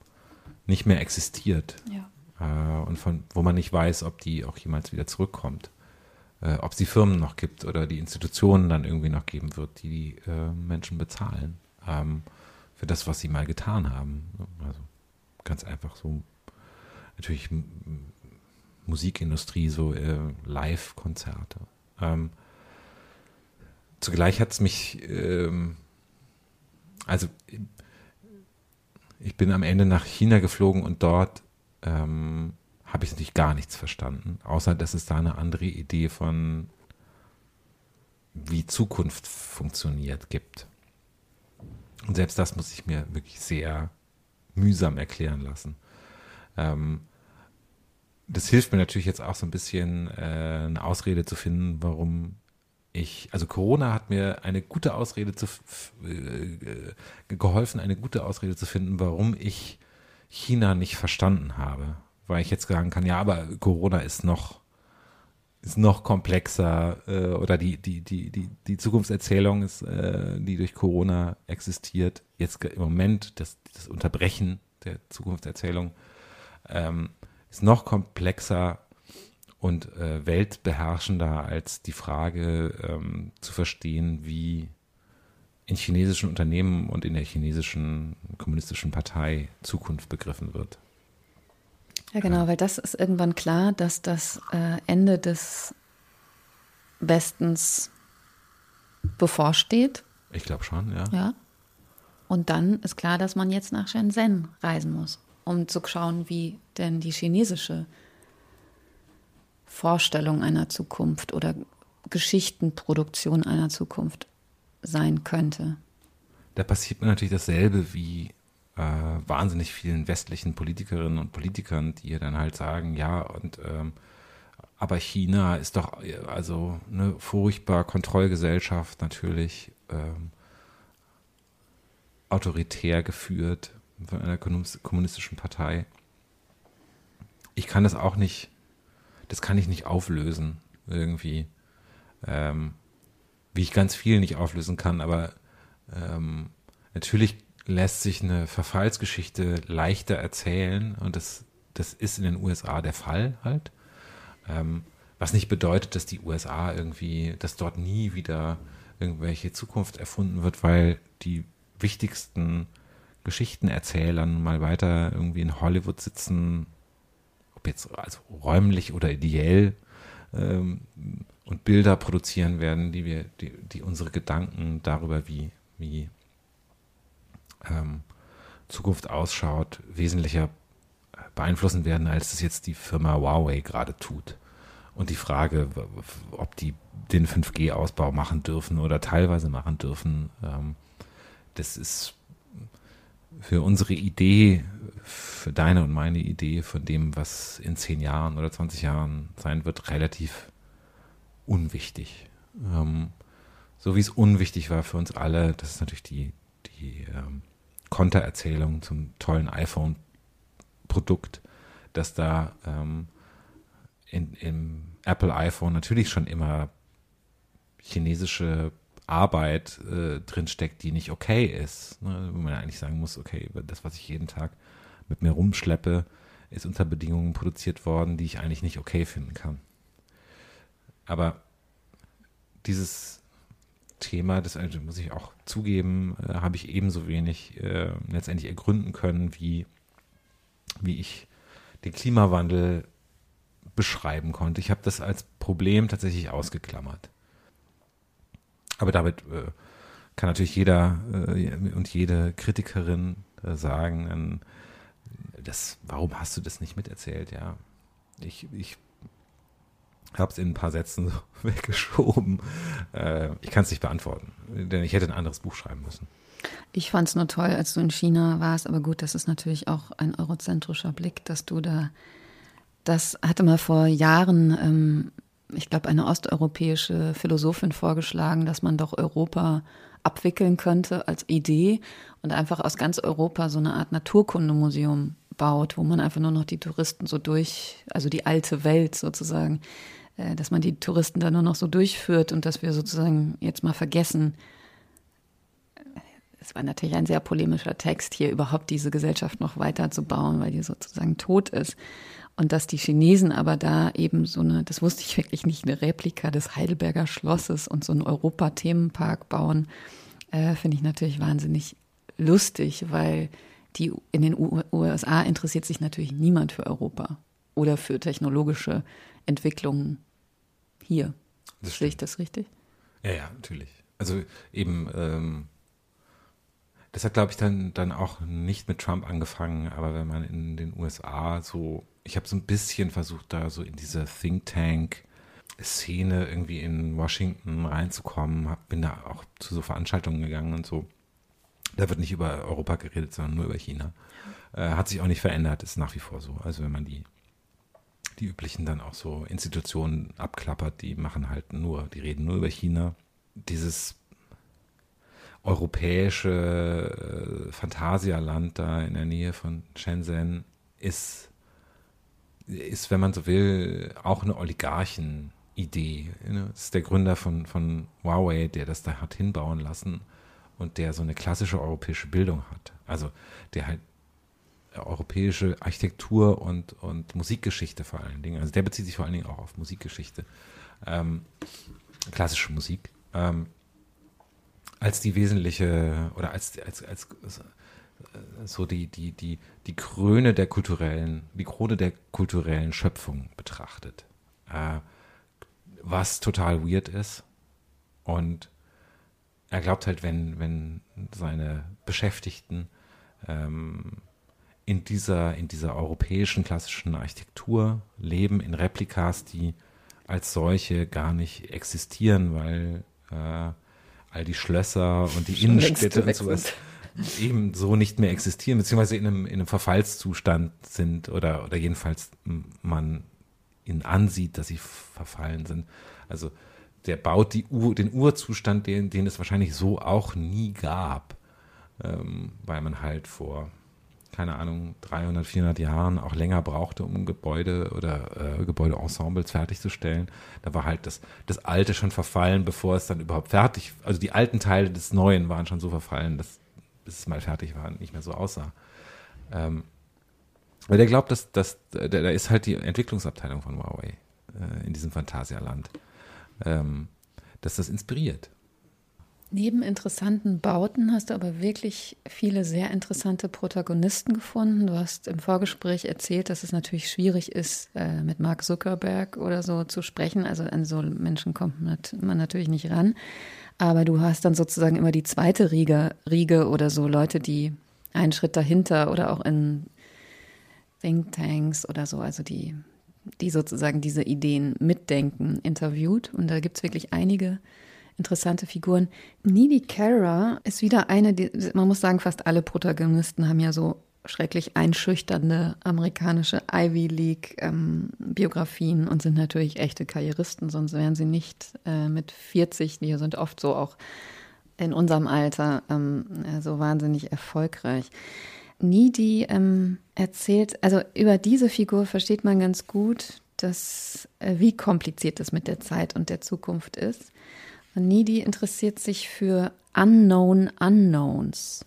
nicht mehr existiert. Ja. Äh, und von wo man nicht weiß, ob die auch jemals wieder zurückkommt. Äh, ob es die Firmen noch gibt oder die Institutionen dann irgendwie noch geben wird, die die äh, Menschen bezahlen ähm, für das, was sie mal getan haben. Also ganz einfach so natürlich Musikindustrie, so äh, Live-Konzerte. Ähm, zugleich hat es mich, ähm, also ich bin am Ende nach China geflogen und dort ähm, habe ich natürlich gar nichts verstanden, außer dass es da eine andere Idee von, wie Zukunft funktioniert, gibt. Und selbst das muss ich mir wirklich sehr mühsam erklären lassen. Ähm, das hilft mir natürlich jetzt auch so ein bisschen äh, eine Ausrede zu finden, warum ich, also Corona hat mir eine gute Ausrede zu, äh, geholfen, eine gute Ausrede zu finden, warum ich China nicht verstanden habe, weil ich jetzt sagen kann, ja, aber Corona ist noch ist noch komplexer äh, oder die, die, die, die, die Zukunftserzählung ist, äh, die durch Corona existiert, jetzt im Moment, das, das Unterbrechen der Zukunftserzählung, ähm, ist noch komplexer und äh, weltbeherrschender als die Frage ähm, zu verstehen, wie in chinesischen Unternehmen und in der chinesischen kommunistischen Partei Zukunft begriffen wird. Ja, genau, weil das ist irgendwann klar, dass das äh, Ende des Westens bevorsteht. Ich glaube schon, ja. Ja. Und dann ist klar, dass man jetzt nach Shenzhen reisen muss, um zu schauen, wie denn die chinesische Vorstellung einer Zukunft oder Geschichtenproduktion einer Zukunft sein könnte. Da passiert mir natürlich dasselbe wie äh, wahnsinnig vielen westlichen Politikerinnen und Politikern, die dann halt sagen, ja, und ähm, aber China ist doch also eine furchtbar Kontrollgesellschaft natürlich ähm, autoritär geführt von einer kommunistischen Partei. Ich kann das auch nicht, das kann ich nicht auflösen irgendwie. Ähm, wie ich ganz viel nicht auflösen kann, aber ähm, natürlich lässt sich eine Verfallsgeschichte leichter erzählen und das, das ist in den USA der Fall halt. Ähm, was nicht bedeutet, dass die USA irgendwie, dass dort nie wieder irgendwelche Zukunft erfunden wird, weil die wichtigsten Geschichtenerzähler mal weiter irgendwie in Hollywood sitzen, jetzt also räumlich oder ideell, ähm, und Bilder produzieren werden, die wir, die, die unsere Gedanken darüber, wie, wie ähm, Zukunft ausschaut, wesentlicher beeinflussen werden, als es jetzt die Firma Huawei gerade tut. Und die Frage, ob die den 5G-Ausbau machen dürfen oder teilweise machen dürfen, ähm, das ist für unsere Idee, für deine und meine Idee von dem, was in 10 Jahren oder 20 Jahren sein wird, relativ unwichtig. Ähm, so wie es unwichtig war für uns alle, das ist natürlich die, die ähm, Kontererzählung zum tollen iPhone-Produkt, dass da ähm, in, im Apple iPhone natürlich schon immer chinesische Arbeit äh, drinsteckt, die nicht okay ist. Ne? Wo man eigentlich sagen muss, okay, das, was ich jeden Tag mit mir rumschleppe, ist unter Bedingungen produziert worden, die ich eigentlich nicht okay finden kann. Aber dieses Thema, das also muss ich auch zugeben, äh, habe ich ebenso wenig äh, letztendlich ergründen können, wie, wie ich den Klimawandel beschreiben konnte. Ich habe das als Problem tatsächlich ausgeklammert. Aber damit äh, kann natürlich jeder äh, und jede Kritikerin äh, sagen, das, warum hast du das nicht miterzählt? Ja, ich, ich habe es in ein paar Sätzen so weggeschoben. Äh, ich kann es nicht beantworten, denn ich hätte ein anderes Buch schreiben müssen. Ich fand es nur toll, als du in China warst, aber gut, das ist natürlich auch ein eurozentrischer Blick, dass du da, das hatte mal vor Jahren, ähm, ich glaube, eine osteuropäische Philosophin vorgeschlagen, dass man doch Europa abwickeln könnte als Idee und einfach aus ganz Europa so eine Art Naturkundemuseum baut, wo man einfach nur noch die Touristen so durch, also die alte Welt sozusagen, äh, dass man die Touristen da nur noch so durchführt und dass wir sozusagen jetzt mal vergessen, es war natürlich ein sehr polemischer Text, hier überhaupt diese Gesellschaft noch weiter zu bauen, weil die sozusagen tot ist. Und dass die Chinesen aber da eben so eine, das wusste ich wirklich nicht, eine Replika des Heidelberger Schlosses und so einen Europa-Themenpark bauen, äh, finde ich natürlich wahnsinnig lustig, weil die in den USA interessiert sich natürlich niemand für Europa oder für technologische Entwicklungen hier. Sehe ich das richtig? Ja, ja, natürlich. Also eben, ähm, das hat, glaube ich, dann, dann auch nicht mit Trump angefangen, aber wenn man in den USA so, ich habe so ein bisschen versucht, da so in diese Think Tank Szene irgendwie in Washington reinzukommen, hab, bin da auch zu so Veranstaltungen gegangen und so. Da wird nicht über Europa geredet, sondern nur über China. Äh, hat sich auch nicht verändert, ist nach wie vor so. Also wenn man die die üblichen dann auch so Institutionen abklappert, die machen halt nur, die reden nur über China. Dieses europäische äh, Phantasialand da in der Nähe von Shenzhen ist, ist, wenn man so will, auch eine Oligarchen-Idee. Ne? Das ist der Gründer von, von Huawei, der das da hat hinbauen lassen und der so eine klassische europäische Bildung hat. Also der halt europäische Architektur und, und Musikgeschichte vor allen Dingen. Also der bezieht sich vor allen Dingen auch auf Musikgeschichte. Ähm, klassische Musik. Ähm, als die wesentliche oder als, als, als so die, die, die, die Krone der kulturellen, die Krone der kulturellen Schöpfung betrachtet. Äh, was total weird ist. Und er glaubt halt, wenn, wenn seine Beschäftigten ähm, in dieser, in dieser europäischen klassischen Architektur leben, in Replikas, die als solche gar nicht existieren, weil äh, all die Schlösser und die Innenstädte und sowas eben so nicht mehr existieren, beziehungsweise in einem, in einem Verfallszustand sind oder, oder jedenfalls man ihnen ansieht, dass sie verfallen sind. Also der baut die Ur, den Urzustand, den, den es wahrscheinlich so auch nie gab, ähm, weil man halt vor keine Ahnung, 300, 400 Jahren auch länger brauchte, um Gebäude oder äh, Gebäudeensembles fertigzustellen. Da war halt das, das Alte schon verfallen, bevor es dann überhaupt fertig, also die alten Teile des Neuen waren schon so verfallen, dass bis es mal fertig war, nicht mehr so aussah. Ähm, weil der glaubt, dass, dass da, da ist halt die Entwicklungsabteilung von Huawei äh, in diesem Phantasialand, ähm, dass das inspiriert. Neben interessanten Bauten hast du aber wirklich viele sehr interessante Protagonisten gefunden. Du hast im Vorgespräch erzählt, dass es natürlich schwierig ist, äh, mit Mark Zuckerberg oder so zu sprechen. Also an so Menschen kommt man natürlich nicht ran. Aber du hast dann sozusagen immer die zweite Riege, Riege oder so Leute, die einen Schritt dahinter oder auch in Thinktanks oder so, also die, die sozusagen diese Ideen mitdenken, interviewt. Und da gibt es wirklich einige interessante Figuren. Needy Kara ist wieder eine, die, man muss sagen, fast alle Protagonisten haben ja so schrecklich einschüchternde amerikanische Ivy League ähm, und sind natürlich echte Karrieristen, sonst wären sie nicht äh, mit 40, die sind oft so auch in unserem Alter ähm, so wahnsinnig erfolgreich. Needy ähm, erzählt, also über diese Figur versteht man ganz gut, dass, äh, wie kompliziert es mit der Zeit und der Zukunft ist. Needy interessiert sich für Unknown Unknowns.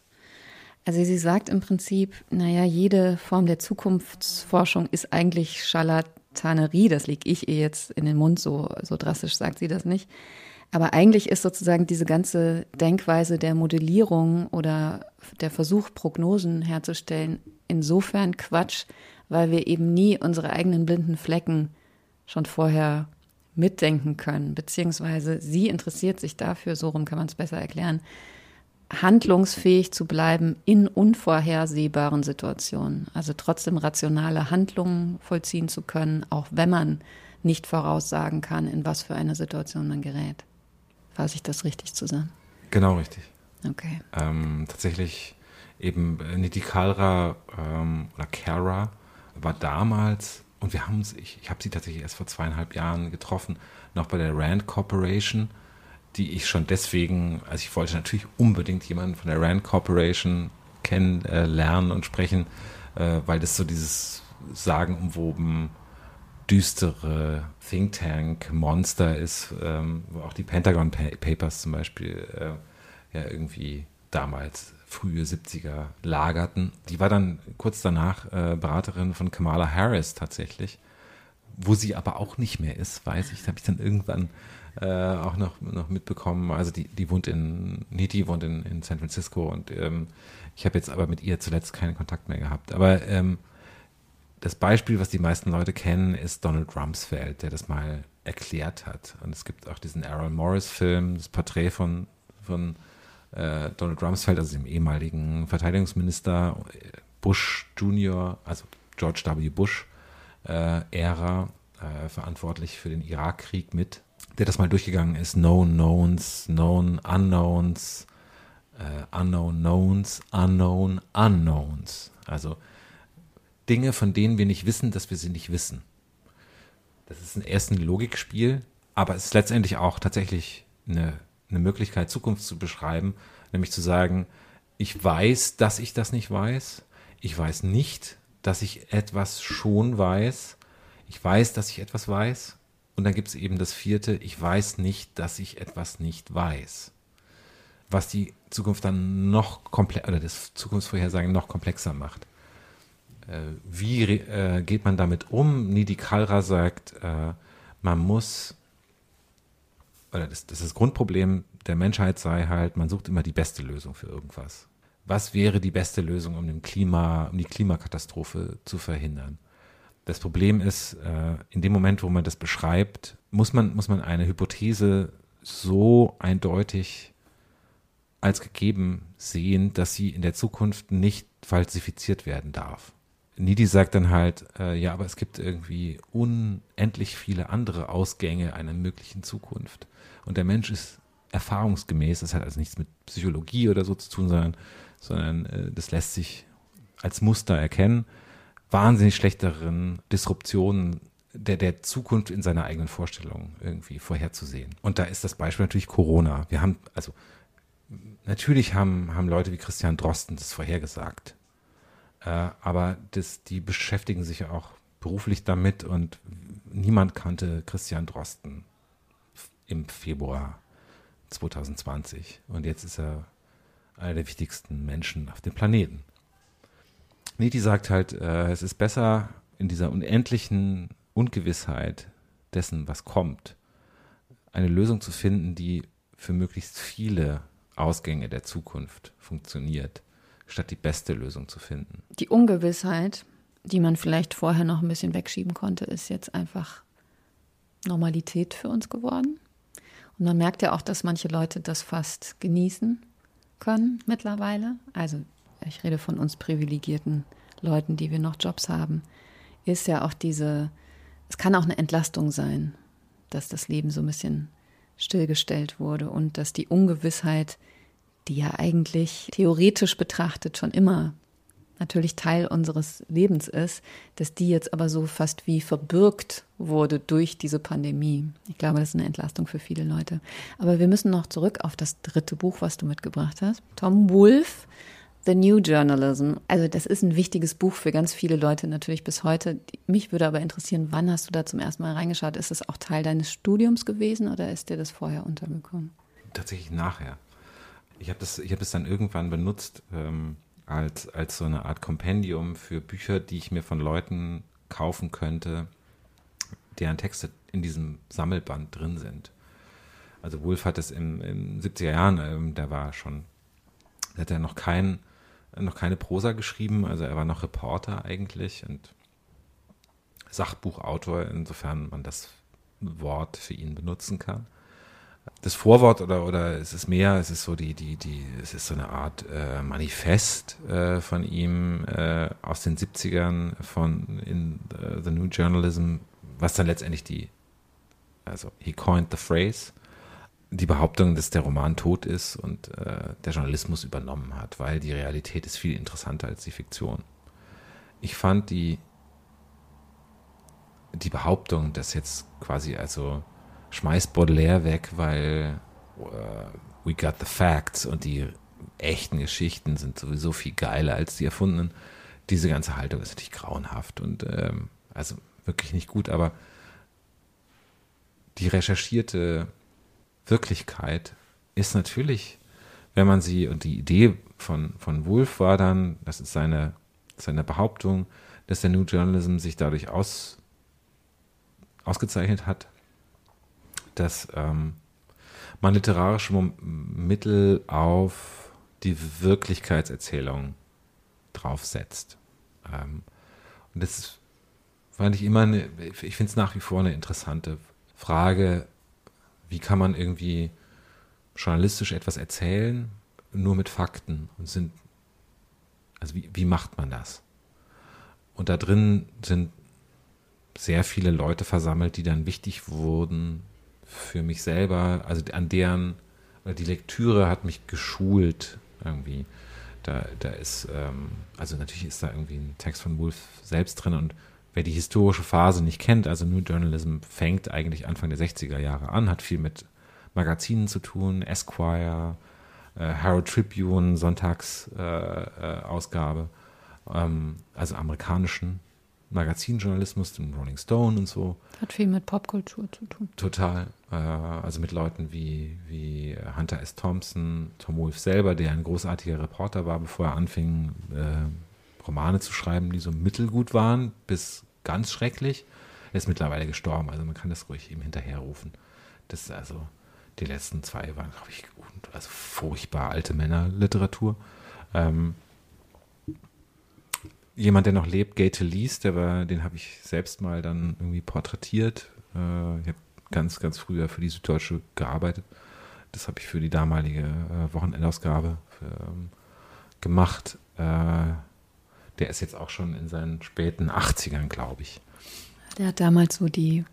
Also sie sagt im Prinzip, naja, jede Form der Zukunftsforschung ist eigentlich Scharlatanerie. Das liege ich ihr jetzt in den Mund, so, so drastisch sagt sie das nicht. Aber eigentlich ist sozusagen diese ganze Denkweise der Modellierung oder der Versuch, Prognosen herzustellen, insofern Quatsch, weil wir eben nie unsere eigenen blinden Flecken schon vorher mitdenken können, beziehungsweise sie interessiert sich dafür, so rum kann man es besser erklären, handlungsfähig zu bleiben in unvorhersehbaren Situationen. Also trotzdem rationale Handlungen vollziehen zu können, auch wenn man nicht voraussagen kann, in was für eine Situation man gerät. Fasse ich das richtig zusammen? Genau richtig. Okay. Ähm, tatsächlich eben äh, Niti Kalra ähm, oder Kara war damals und wir haben ich, ich habe sie tatsächlich erst vor zweieinhalb Jahren getroffen, noch bei der Rand Corporation, die ich schon deswegen, also ich wollte natürlich unbedingt jemanden von der Rand Corporation kennenlernen äh, und sprechen, äh, weil das so dieses sagenumwoben düstere Think Tank Monster ist, ähm, wo auch die Pentagon Papers zum Beispiel äh, ja irgendwie damals frühe 70er lagerten. Die war dann kurz danach äh, Beraterin von Kamala Harris tatsächlich, wo sie aber auch nicht mehr ist, weiß ich. habe ich dann irgendwann äh, auch noch, noch mitbekommen. Also die, die wohnt in, Niti wohnt in, in San Francisco und ähm, ich habe jetzt aber mit ihr zuletzt keinen Kontakt mehr gehabt. Aber ähm, das Beispiel, was die meisten Leute kennen, ist Donald Rumsfeld, der das mal erklärt hat. Und es gibt auch diesen Errol Morris-Film, das Porträt von, von äh, Donald Rumsfeld, also dem ehemaligen Verteidigungsminister Bush Junior, also George W. Bush äh, Ära, äh, verantwortlich für den Irakkrieg mit, der das mal durchgegangen ist. Known Knowns, Known Unknowns, äh, Unknown Knowns, Unknown Unknowns. Also Dinge, von denen wir nicht wissen, dass wir sie nicht wissen. Das ist ein erst ein Logikspiel, aber es ist letztendlich auch tatsächlich eine eine Möglichkeit, Zukunft zu beschreiben, nämlich zu sagen, ich weiß, dass ich das nicht weiß. Ich weiß nicht, dass ich etwas schon weiß. Ich weiß, dass ich etwas weiß. Und dann gibt es eben das vierte, ich weiß nicht, dass ich etwas nicht weiß. Was die Zukunft dann noch komplexer, oder das Zukunftsvorhersagen noch komplexer macht. Äh, wie äh, geht man damit um? Nidi Kalra sagt, äh, man muss, oder das, das, das Grundproblem der Menschheit sei halt, man sucht immer die beste Lösung für irgendwas. Was wäre die beste Lösung, um, den Klima, um die Klimakatastrophe zu verhindern? Das Problem ist, äh, in dem Moment, wo man das beschreibt, muss man, muss man eine Hypothese so eindeutig als gegeben sehen, dass sie in der Zukunft nicht falsifiziert werden darf. Nidi sagt dann halt, äh, ja, aber es gibt irgendwie unendlich viele andere Ausgänge einer möglichen Zukunft. Und der Mensch ist erfahrungsgemäß, das hat also nichts mit Psychologie oder so zu tun, sondern, sondern äh, das lässt sich als Muster erkennen, wahnsinnig schlechteren Disruptionen der, der Zukunft in seiner eigenen Vorstellung irgendwie vorherzusehen. Und da ist das Beispiel natürlich Corona. Wir haben, also natürlich haben, haben Leute wie Christian Drosten das vorhergesagt. Äh, aber das, die beschäftigen sich ja auch beruflich damit und niemand kannte Christian Drosten im Februar 2020. Und jetzt ist er einer der wichtigsten Menschen auf dem Planeten. Niti sagt halt, äh, es ist besser in dieser unendlichen Ungewissheit dessen, was kommt, eine Lösung zu finden, die für möglichst viele Ausgänge der Zukunft funktioniert, statt die beste Lösung zu finden. Die Ungewissheit, die man vielleicht vorher noch ein bisschen wegschieben konnte, ist jetzt einfach Normalität für uns geworden. Und man merkt ja auch, dass manche Leute das fast genießen können mittlerweile. Also ich rede von uns privilegierten Leuten, die wir noch Jobs haben, ist ja auch diese, es kann auch eine Entlastung sein, dass das Leben so ein bisschen stillgestellt wurde und dass die Ungewissheit, die ja eigentlich theoretisch betrachtet schon immer natürlich Teil unseres Lebens ist, dass die jetzt aber so fast wie verbürgt wurde durch diese Pandemie. Ich glaube, das ist eine Entlastung für viele Leute. Aber wir müssen noch zurück auf das dritte Buch, was du mitgebracht hast. Tom Wolfe, The New Journalism. Also das ist ein wichtiges Buch für ganz viele Leute natürlich bis heute. Mich würde aber interessieren, wann hast du da zum ersten Mal reingeschaut? Ist es auch Teil deines Studiums gewesen oder ist dir das vorher untergekommen? Tatsächlich nachher. Ich habe das, hab das dann irgendwann benutzt. Ähm als, als so eine Art Kompendium für Bücher, die ich mir von Leuten kaufen könnte, deren Texte in diesem Sammelband drin sind. Also Wolf hat es in den 70er Jahren, ähm, der war schon, der hat ja noch kein, noch keine Prosa geschrieben, also er war noch Reporter eigentlich und Sachbuchautor, insofern man das Wort für ihn benutzen kann. Das Vorwort oder, oder es ist mehr, es ist so die, die, die, es ist so eine Art äh, Manifest äh, von ihm äh, aus den 70ern von in uh, The New Journalism, was dann letztendlich die, also he coined the phrase, die Behauptung, dass der Roman tot ist und äh, der Journalismus übernommen hat, weil die Realität ist viel interessanter als die Fiktion. Ich fand die, die Behauptung, dass jetzt quasi also schmeißt Baudelaire weg, weil uh, we got the facts und die echten Geschichten sind sowieso viel geiler als die erfundenen. Diese ganze Haltung ist natürlich grauenhaft und ähm, also wirklich nicht gut, aber die recherchierte Wirklichkeit ist natürlich, wenn man sie, und die Idee von, von Wolf war dann, das ist seine, seine Behauptung, dass der New Journalism sich dadurch aus, ausgezeichnet hat, dass ähm, man literarische Mittel auf die Wirklichkeitserzählung draufsetzt. Ähm, und das fand ich immer, eine, ich finde es nach wie vor eine interessante Frage, wie kann man irgendwie journalistisch etwas erzählen, nur mit Fakten und sind, also wie, wie macht man das? Und da drin sind sehr viele Leute versammelt, die dann wichtig wurden für mich selber, also an deren, die Lektüre hat mich geschult irgendwie. Da, da ist, ähm, also natürlich ist da irgendwie ein Text von Wolf selbst drin und wer die historische Phase nicht kennt, also New Journalism fängt eigentlich Anfang der 60er Jahre an, hat viel mit Magazinen zu tun, Esquire, äh, Herald Tribune, Sonntagsausgabe, äh, äh, ähm, also amerikanischen Magazinjournalismus, dem Rolling Stone und so. Hat viel mit Popkultur zu tun. Total. Äh, also mit Leuten wie, wie Hunter S. Thompson, Tom Wolfe selber, der ein großartiger Reporter war, bevor er anfing, äh, Romane zu schreiben, die so mittelgut waren, bis ganz schrecklich. Er ist mittlerweile gestorben, also man kann das ruhig ihm hinterherrufen. Das ist also, die letzten zwei waren, glaube ich, also furchtbar alte Männerliteratur. Ähm, jemand, der noch lebt, Gate Lees, der war, den habe ich selbst mal dann irgendwie porträtiert. Äh, ich habe ganz, ganz früher für die Süddeutsche gearbeitet. Das habe ich für die damalige äh, Wochenendausgabe für, ähm, gemacht. Äh, der ist jetzt auch schon in seinen späten 80ern, glaube ich. Der hat damals so die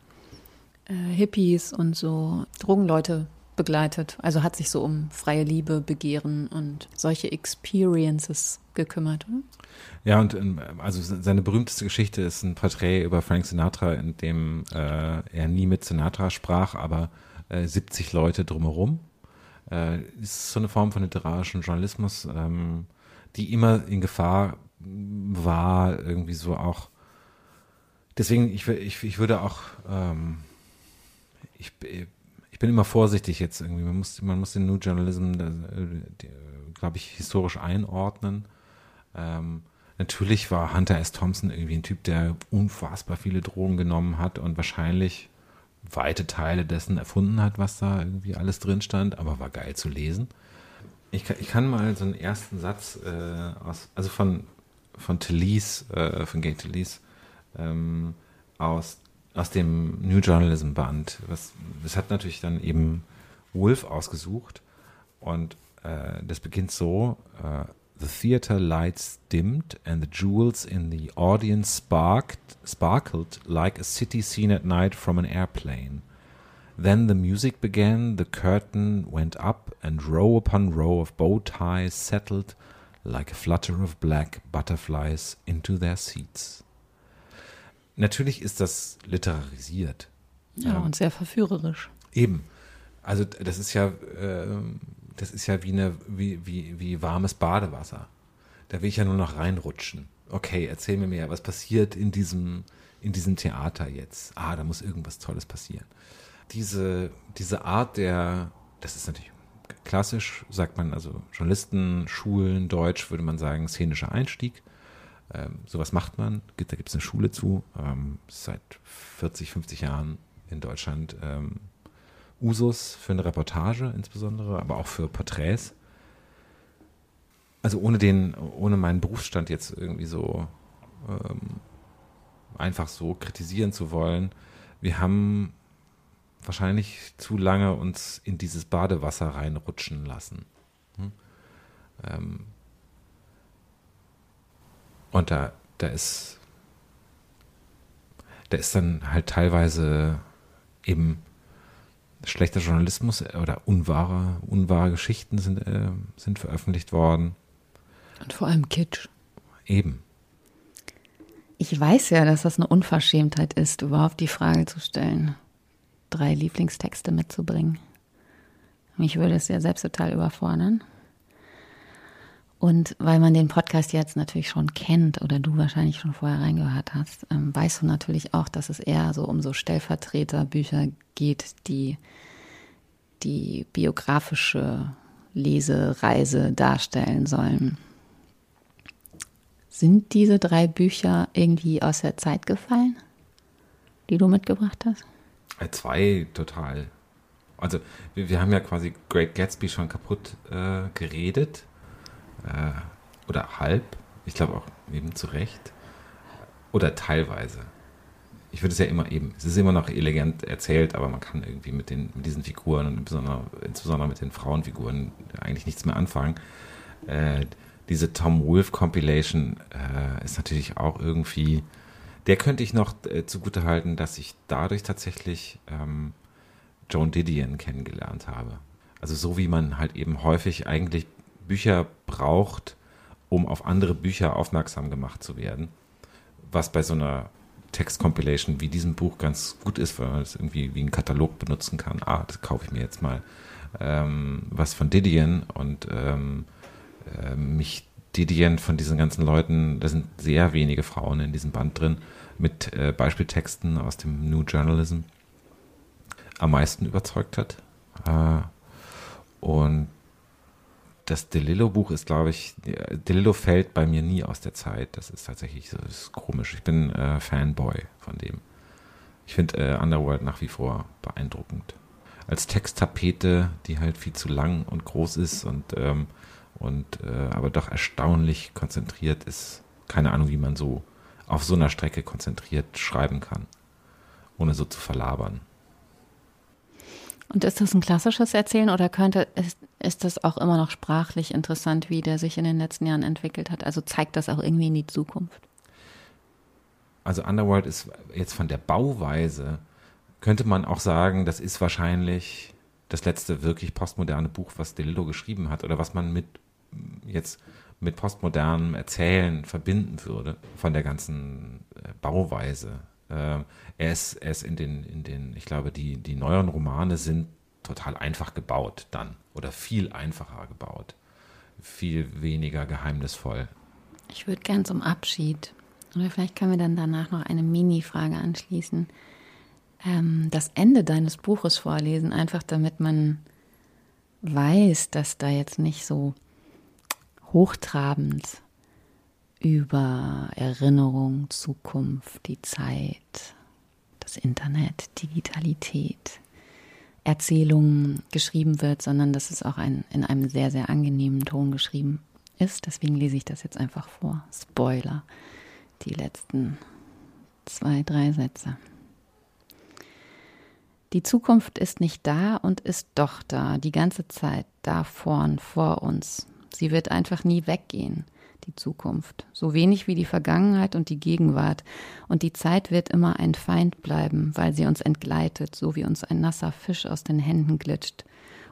äh, Hippies und so Drogenleute begleitet. Also hat sich so um freie Liebe, Begehren und solche Experiences gekümmert, oder? Ja, und ähm, also seine berühmteste Geschichte ist ein Porträt über Frank Sinatra, in dem äh, er nie mit Sinatra sprach, aber äh, 70 Leute drumherum. Äh, ist so eine Form von literarischen Journalismus, ähm, die immer in Gefahr war, irgendwie so auch. Deswegen, ich, ich, ich würde auch, ähm, ich, ich bin immer vorsichtig jetzt irgendwie. Man muss, man muss den New Journalism, äh, glaube ich, historisch einordnen. Ähm, natürlich war Hunter S. Thompson irgendwie ein Typ, der unfassbar viele Drogen genommen hat und wahrscheinlich weite Teile dessen erfunden hat, was da irgendwie alles drin stand, aber war geil zu lesen. Ich kann, ich kann mal so einen ersten Satz äh, aus, also von, von Talese, äh, von Gay Talese, ähm, aus, aus dem New Journalism Band. Was, das hat natürlich dann eben Wolf ausgesucht und äh, das beginnt so, äh, The theater lights dimmed, and the jewels in the audience sparked, sparkled like a city scene at night from an airplane. Then the music began, the curtain went up, and row upon row of bow ties settled like a flutter of black butterflies into their seats. Natürlich ist das literarisiert. Ja, ähm, und sehr verführerisch. Eben. Also das ist ja, äh, das ist ja wie, eine, wie, wie, wie warmes Badewasser. Da will ich ja nur noch reinrutschen. Okay, erzähl mir mehr, was passiert in diesem, in diesem Theater jetzt? Ah, da muss irgendwas Tolles passieren. Diese, diese Art der, das ist natürlich klassisch, sagt man, also Journalisten, Schulen, Deutsch würde man sagen, szenischer Einstieg. Ähm, sowas macht man, da gibt es eine Schule zu, ähm, seit 40, 50 Jahren in Deutschland ähm, Usus für eine Reportage insbesondere, aber auch für Porträts. Also ohne den, ohne meinen Berufsstand jetzt irgendwie so ähm, einfach so kritisieren zu wollen. Wir haben wahrscheinlich zu lange uns in dieses Badewasser reinrutschen lassen. Hm? Ähm, und da, da ist, da ist dann halt teilweise eben schlechter Journalismus oder unwahre, unwahre Geschichten sind, äh, sind veröffentlicht worden. Und vor allem Kitsch. Eben. Ich weiß ja, dass das eine Unverschämtheit ist, überhaupt die Frage zu stellen, drei Lieblingstexte mitzubringen. Mich würde es ja selbst total überfordern. Und weil man den Podcast jetzt natürlich schon kennt oder du wahrscheinlich schon vorher reingehört hast, ähm, weißt du natürlich auch, dass es eher so um so Stellvertreterbücher geht, die die biografische Lesereise darstellen sollen. Sind diese drei Bücher irgendwie aus der Zeit gefallen, die du mitgebracht hast? Äh, zwei total. Also wir, wir haben ja quasi Great Gatsby schon kaputt äh, geredet äh, oder halb, ich glaube auch eben zu Recht, oder teilweise. Ich würde es ja immer eben, es ist immer noch elegant erzählt, aber man kann irgendwie mit, den, mit diesen Figuren und insbesondere, insbesondere mit den Frauenfiguren eigentlich nichts mehr anfangen. Äh, diese Tom Wolfe Compilation äh, ist natürlich auch irgendwie, der könnte ich noch äh, zugute halten, dass ich dadurch tatsächlich ähm, Joan Didion kennengelernt habe. Also so wie man halt eben häufig eigentlich Bücher braucht, um auf andere Bücher aufmerksam gemacht zu werden. Was bei so einer Text-Compilation wie diesem Buch ganz gut ist, weil man es irgendwie wie einen Katalog benutzen kann. Ah, das kaufe ich mir jetzt mal. Ähm, was von Didion und ähm, äh, mich Didion von diesen ganzen Leuten, da sind sehr wenige Frauen in diesem Band drin, mit äh, Beispieltexten aus dem New Journalism am meisten überzeugt hat. Äh, und das DeLillo-Buch ist, glaube ich, DeLillo fällt bei mir nie aus der Zeit. Das ist tatsächlich so ist komisch. Ich bin äh, Fanboy von dem. Ich finde äh, Underworld nach wie vor beeindruckend. Als Texttapete, die halt viel zu lang und groß ist und, ähm, und äh, aber doch erstaunlich konzentriert ist. Keine Ahnung, wie man so auf so einer Strecke konzentriert schreiben kann, ohne so zu verlabern. Und ist das ein klassisches Erzählen oder könnte, ist, ist das auch immer noch sprachlich interessant, wie der sich in den letzten Jahren entwickelt hat? Also zeigt das auch irgendwie in die Zukunft? Also Underworld ist jetzt von der Bauweise, könnte man auch sagen, das ist wahrscheinlich das letzte wirklich postmoderne Buch, was Delillo geschrieben hat oder was man mit jetzt mit postmodernem Erzählen verbinden würde von der ganzen äh, Bauweise. Ähm, er ist, er ist in den, in den, ich glaube, die, die neueren Romane sind total einfach gebaut dann oder viel einfacher gebaut, viel weniger geheimnisvoll. Ich würde gern zum Abschied, oder vielleicht können wir dann danach noch eine Mini-Frage anschließen, ähm, das Ende deines Buches vorlesen, einfach damit man weiß, dass da jetzt nicht so hochtrabend über Erinnerung, Zukunft, die Zeit, das Internet, Digitalität, Erzählungen geschrieben wird, sondern dass es auch ein, in einem sehr, sehr angenehmen Ton geschrieben ist. Deswegen lese ich das jetzt einfach vor. Spoiler. Die letzten zwei, drei Sätze. Die Zukunft ist nicht da und ist doch da, die ganze Zeit, da vorn, vor uns. Sie wird einfach nie weggehen die Zukunft, so wenig wie die Vergangenheit und die Gegenwart. Und die Zeit wird immer ein Feind bleiben, weil sie uns entgleitet, so wie uns ein nasser Fisch aus den Händen glitscht.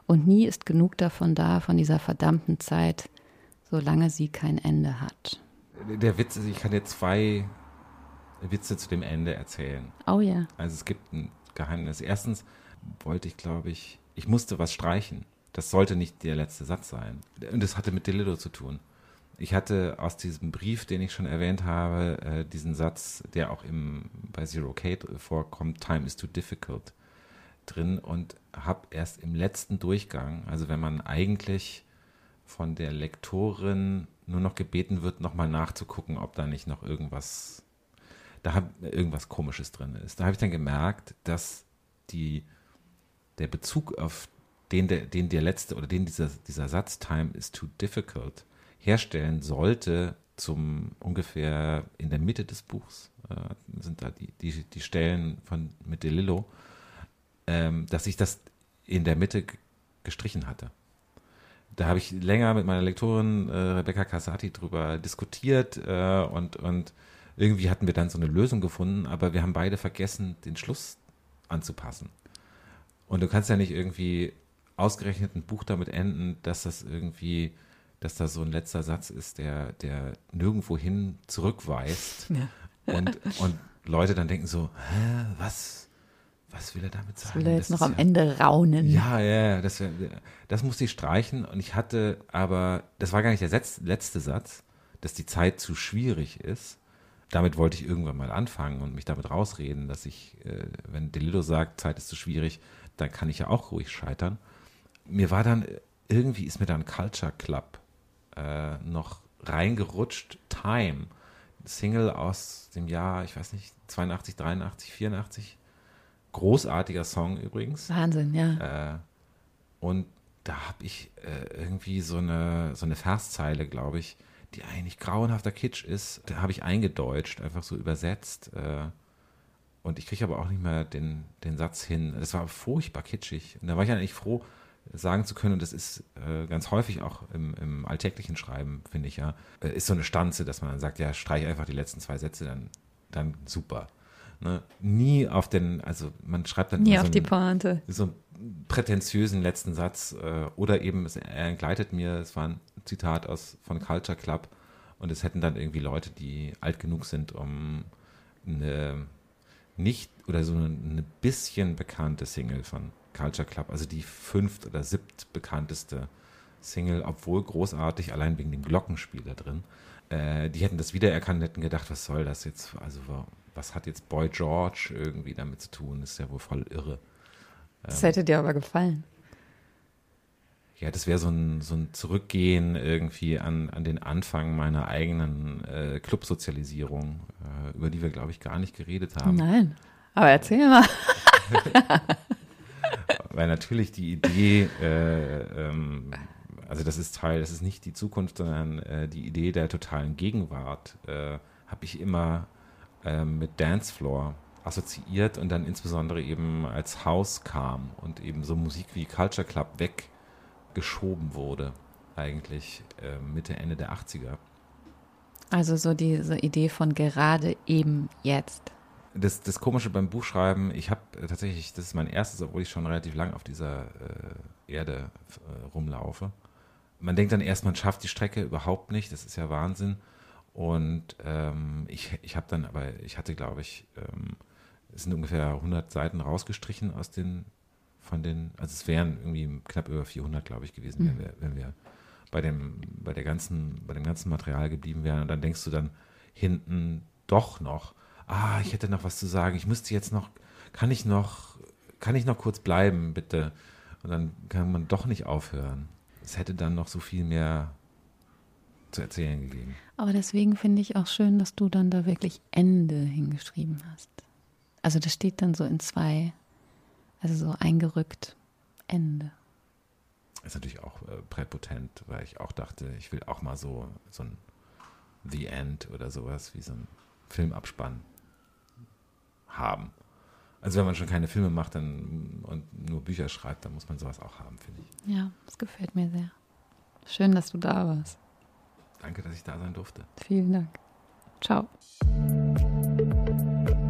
Und nie ist genug davon da, von dieser verdammten Zeit, solange sie kein Ende hat. Der Witz ist, ich kann dir zwei Witze zu dem Ende erzählen. Oh ja. Also es gibt ein Geheimnis. Erstens wollte ich, glaube ich, ich musste was streichen. Das sollte nicht der letzte Satz sein. Und das hatte mit Delillo zu tun ich hatte aus diesem Brief, den ich schon erwähnt habe, äh, diesen Satz, der auch im, bei Zero K vorkommt, Time is too difficult drin und habe erst im letzten Durchgang, also wenn man eigentlich von der Lektorin nur noch gebeten wird, nochmal nachzugucken, ob da nicht noch irgendwas, da hab, irgendwas Komisches drin ist. Da habe ich dann gemerkt, dass die, der Bezug auf den der, den der letzte oder den dieser, dieser Satz Time is too difficult herstellen sollte, zum ungefähr in der Mitte des Buchs, äh, sind da die, die, die Stellen von mit DeLillo, ähm, dass ich das in der Mitte gestrichen hatte. Da habe ich länger mit meiner Lektorin äh, Rebecca Casati drüber diskutiert äh, und, und irgendwie hatten wir dann so eine Lösung gefunden, aber wir haben beide vergessen, den Schluss anzupassen. Und du kannst ja nicht irgendwie ausgerechnet ein Buch damit enden, dass das irgendwie dass da so ein letzter Satz ist, der, der nirgendwo hin zurückweist. Ja. Und, und Leute dann denken so, hä, was, was will er damit sagen? Das will er jetzt das noch am ja, Ende raunen. Ja, ja, das, das musste ich streichen. Und ich hatte aber, das war gar nicht der letzte Satz, dass die Zeit zu schwierig ist. Damit wollte ich irgendwann mal anfangen und mich damit rausreden, dass ich, äh, wenn Delillo sagt, Zeit ist zu schwierig, dann kann ich ja auch ruhig scheitern. Mir war dann, irgendwie ist mir dann Culture Club äh, noch reingerutscht. Time, Single aus dem Jahr, ich weiß nicht, 82, 83, 84. Großartiger Song übrigens. Wahnsinn, ja. Äh, und da habe ich äh, irgendwie so eine, so eine Verszeile, glaube ich, die eigentlich grauenhafter Kitsch ist. Da habe ich eingedeutscht, einfach so übersetzt. Äh, und ich kriege aber auch nicht mehr den, den Satz hin. Das war furchtbar kitschig. Und da war ich eigentlich froh, sagen zu können, und das ist äh, ganz häufig auch im, im alltäglichen Schreiben, finde ich ja, äh, ist so eine Stanze, dass man dann sagt, ja, streich einfach die letzten zwei Sätze, dann, dann super. Ne? Nie auf den, also man schreibt dann Nie auf so die Pointe. So einen prätentiösen letzten Satz äh, oder eben, es, er entgleitet mir, es war ein Zitat aus von Culture Club und es hätten dann irgendwie Leute, die alt genug sind, um eine nicht oder so eine, eine bisschen bekannte Single von Culture Club, also die fünft oder siebt bekannteste Single, obwohl großartig, allein wegen dem Glockenspiel da drin. Äh, die hätten das wiedererkannt, hätten gedacht, was soll das jetzt? Also was hat jetzt Boy George irgendwie damit zu tun? Das ist ja wohl voll irre. Das hätte dir aber gefallen. Ja, das wäre so ein, so ein Zurückgehen irgendwie an, an den Anfang meiner eigenen äh, Clubsozialisierung, äh, über die wir, glaube ich, gar nicht geredet haben. Nein, aber erzähl mal. Weil natürlich die Idee, äh, ähm, also das ist Teil, das ist nicht die Zukunft, sondern äh, die Idee der totalen Gegenwart, äh, habe ich immer äh, mit Dancefloor assoziiert und dann insbesondere eben als Haus kam und eben so Musik wie Culture Club weggeschoben wurde, eigentlich äh, Mitte, Ende der 80er. Also so diese Idee von gerade eben jetzt. Das, das Komische beim Buchschreiben, ich habe tatsächlich, das ist mein erstes, obwohl ich schon relativ lang auf dieser äh, Erde äh, rumlaufe. Man denkt dann erst, man schafft die Strecke überhaupt nicht, das ist ja Wahnsinn. Und ähm, ich, ich habe dann, aber ich hatte, glaube ich, ähm, es sind ungefähr 100 Seiten rausgestrichen aus den, von den, also es wären irgendwie knapp über 400, glaube ich, gewesen, mhm. wenn wir, wenn wir bei dem, bei der ganzen, bei dem ganzen Material geblieben wären. Und dann denkst du dann hinten doch noch, ah, ich hätte noch was zu sagen, ich müsste jetzt noch, kann ich noch, kann ich noch kurz bleiben, bitte? Und dann kann man doch nicht aufhören. Es hätte dann noch so viel mehr zu erzählen gegeben. Aber deswegen finde ich auch schön, dass du dann da wirklich Ende hingeschrieben hast. Also das steht dann so in zwei, also so eingerückt Ende. Ist natürlich auch äh, präpotent, weil ich auch dachte, ich will auch mal so, so ein The End oder sowas wie so ein Filmabspann haben. Also wenn man schon keine Filme macht dann, und nur Bücher schreibt, dann muss man sowas auch haben, finde ich. Ja, das gefällt mir sehr. Schön, dass du da warst. Danke, dass ich da sein durfte. Vielen Dank. Ciao.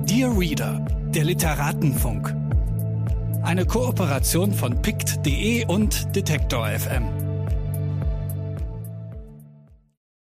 Dear Reader, der Literatenfunk. Eine Kooperation von pict.de und Detektor FM.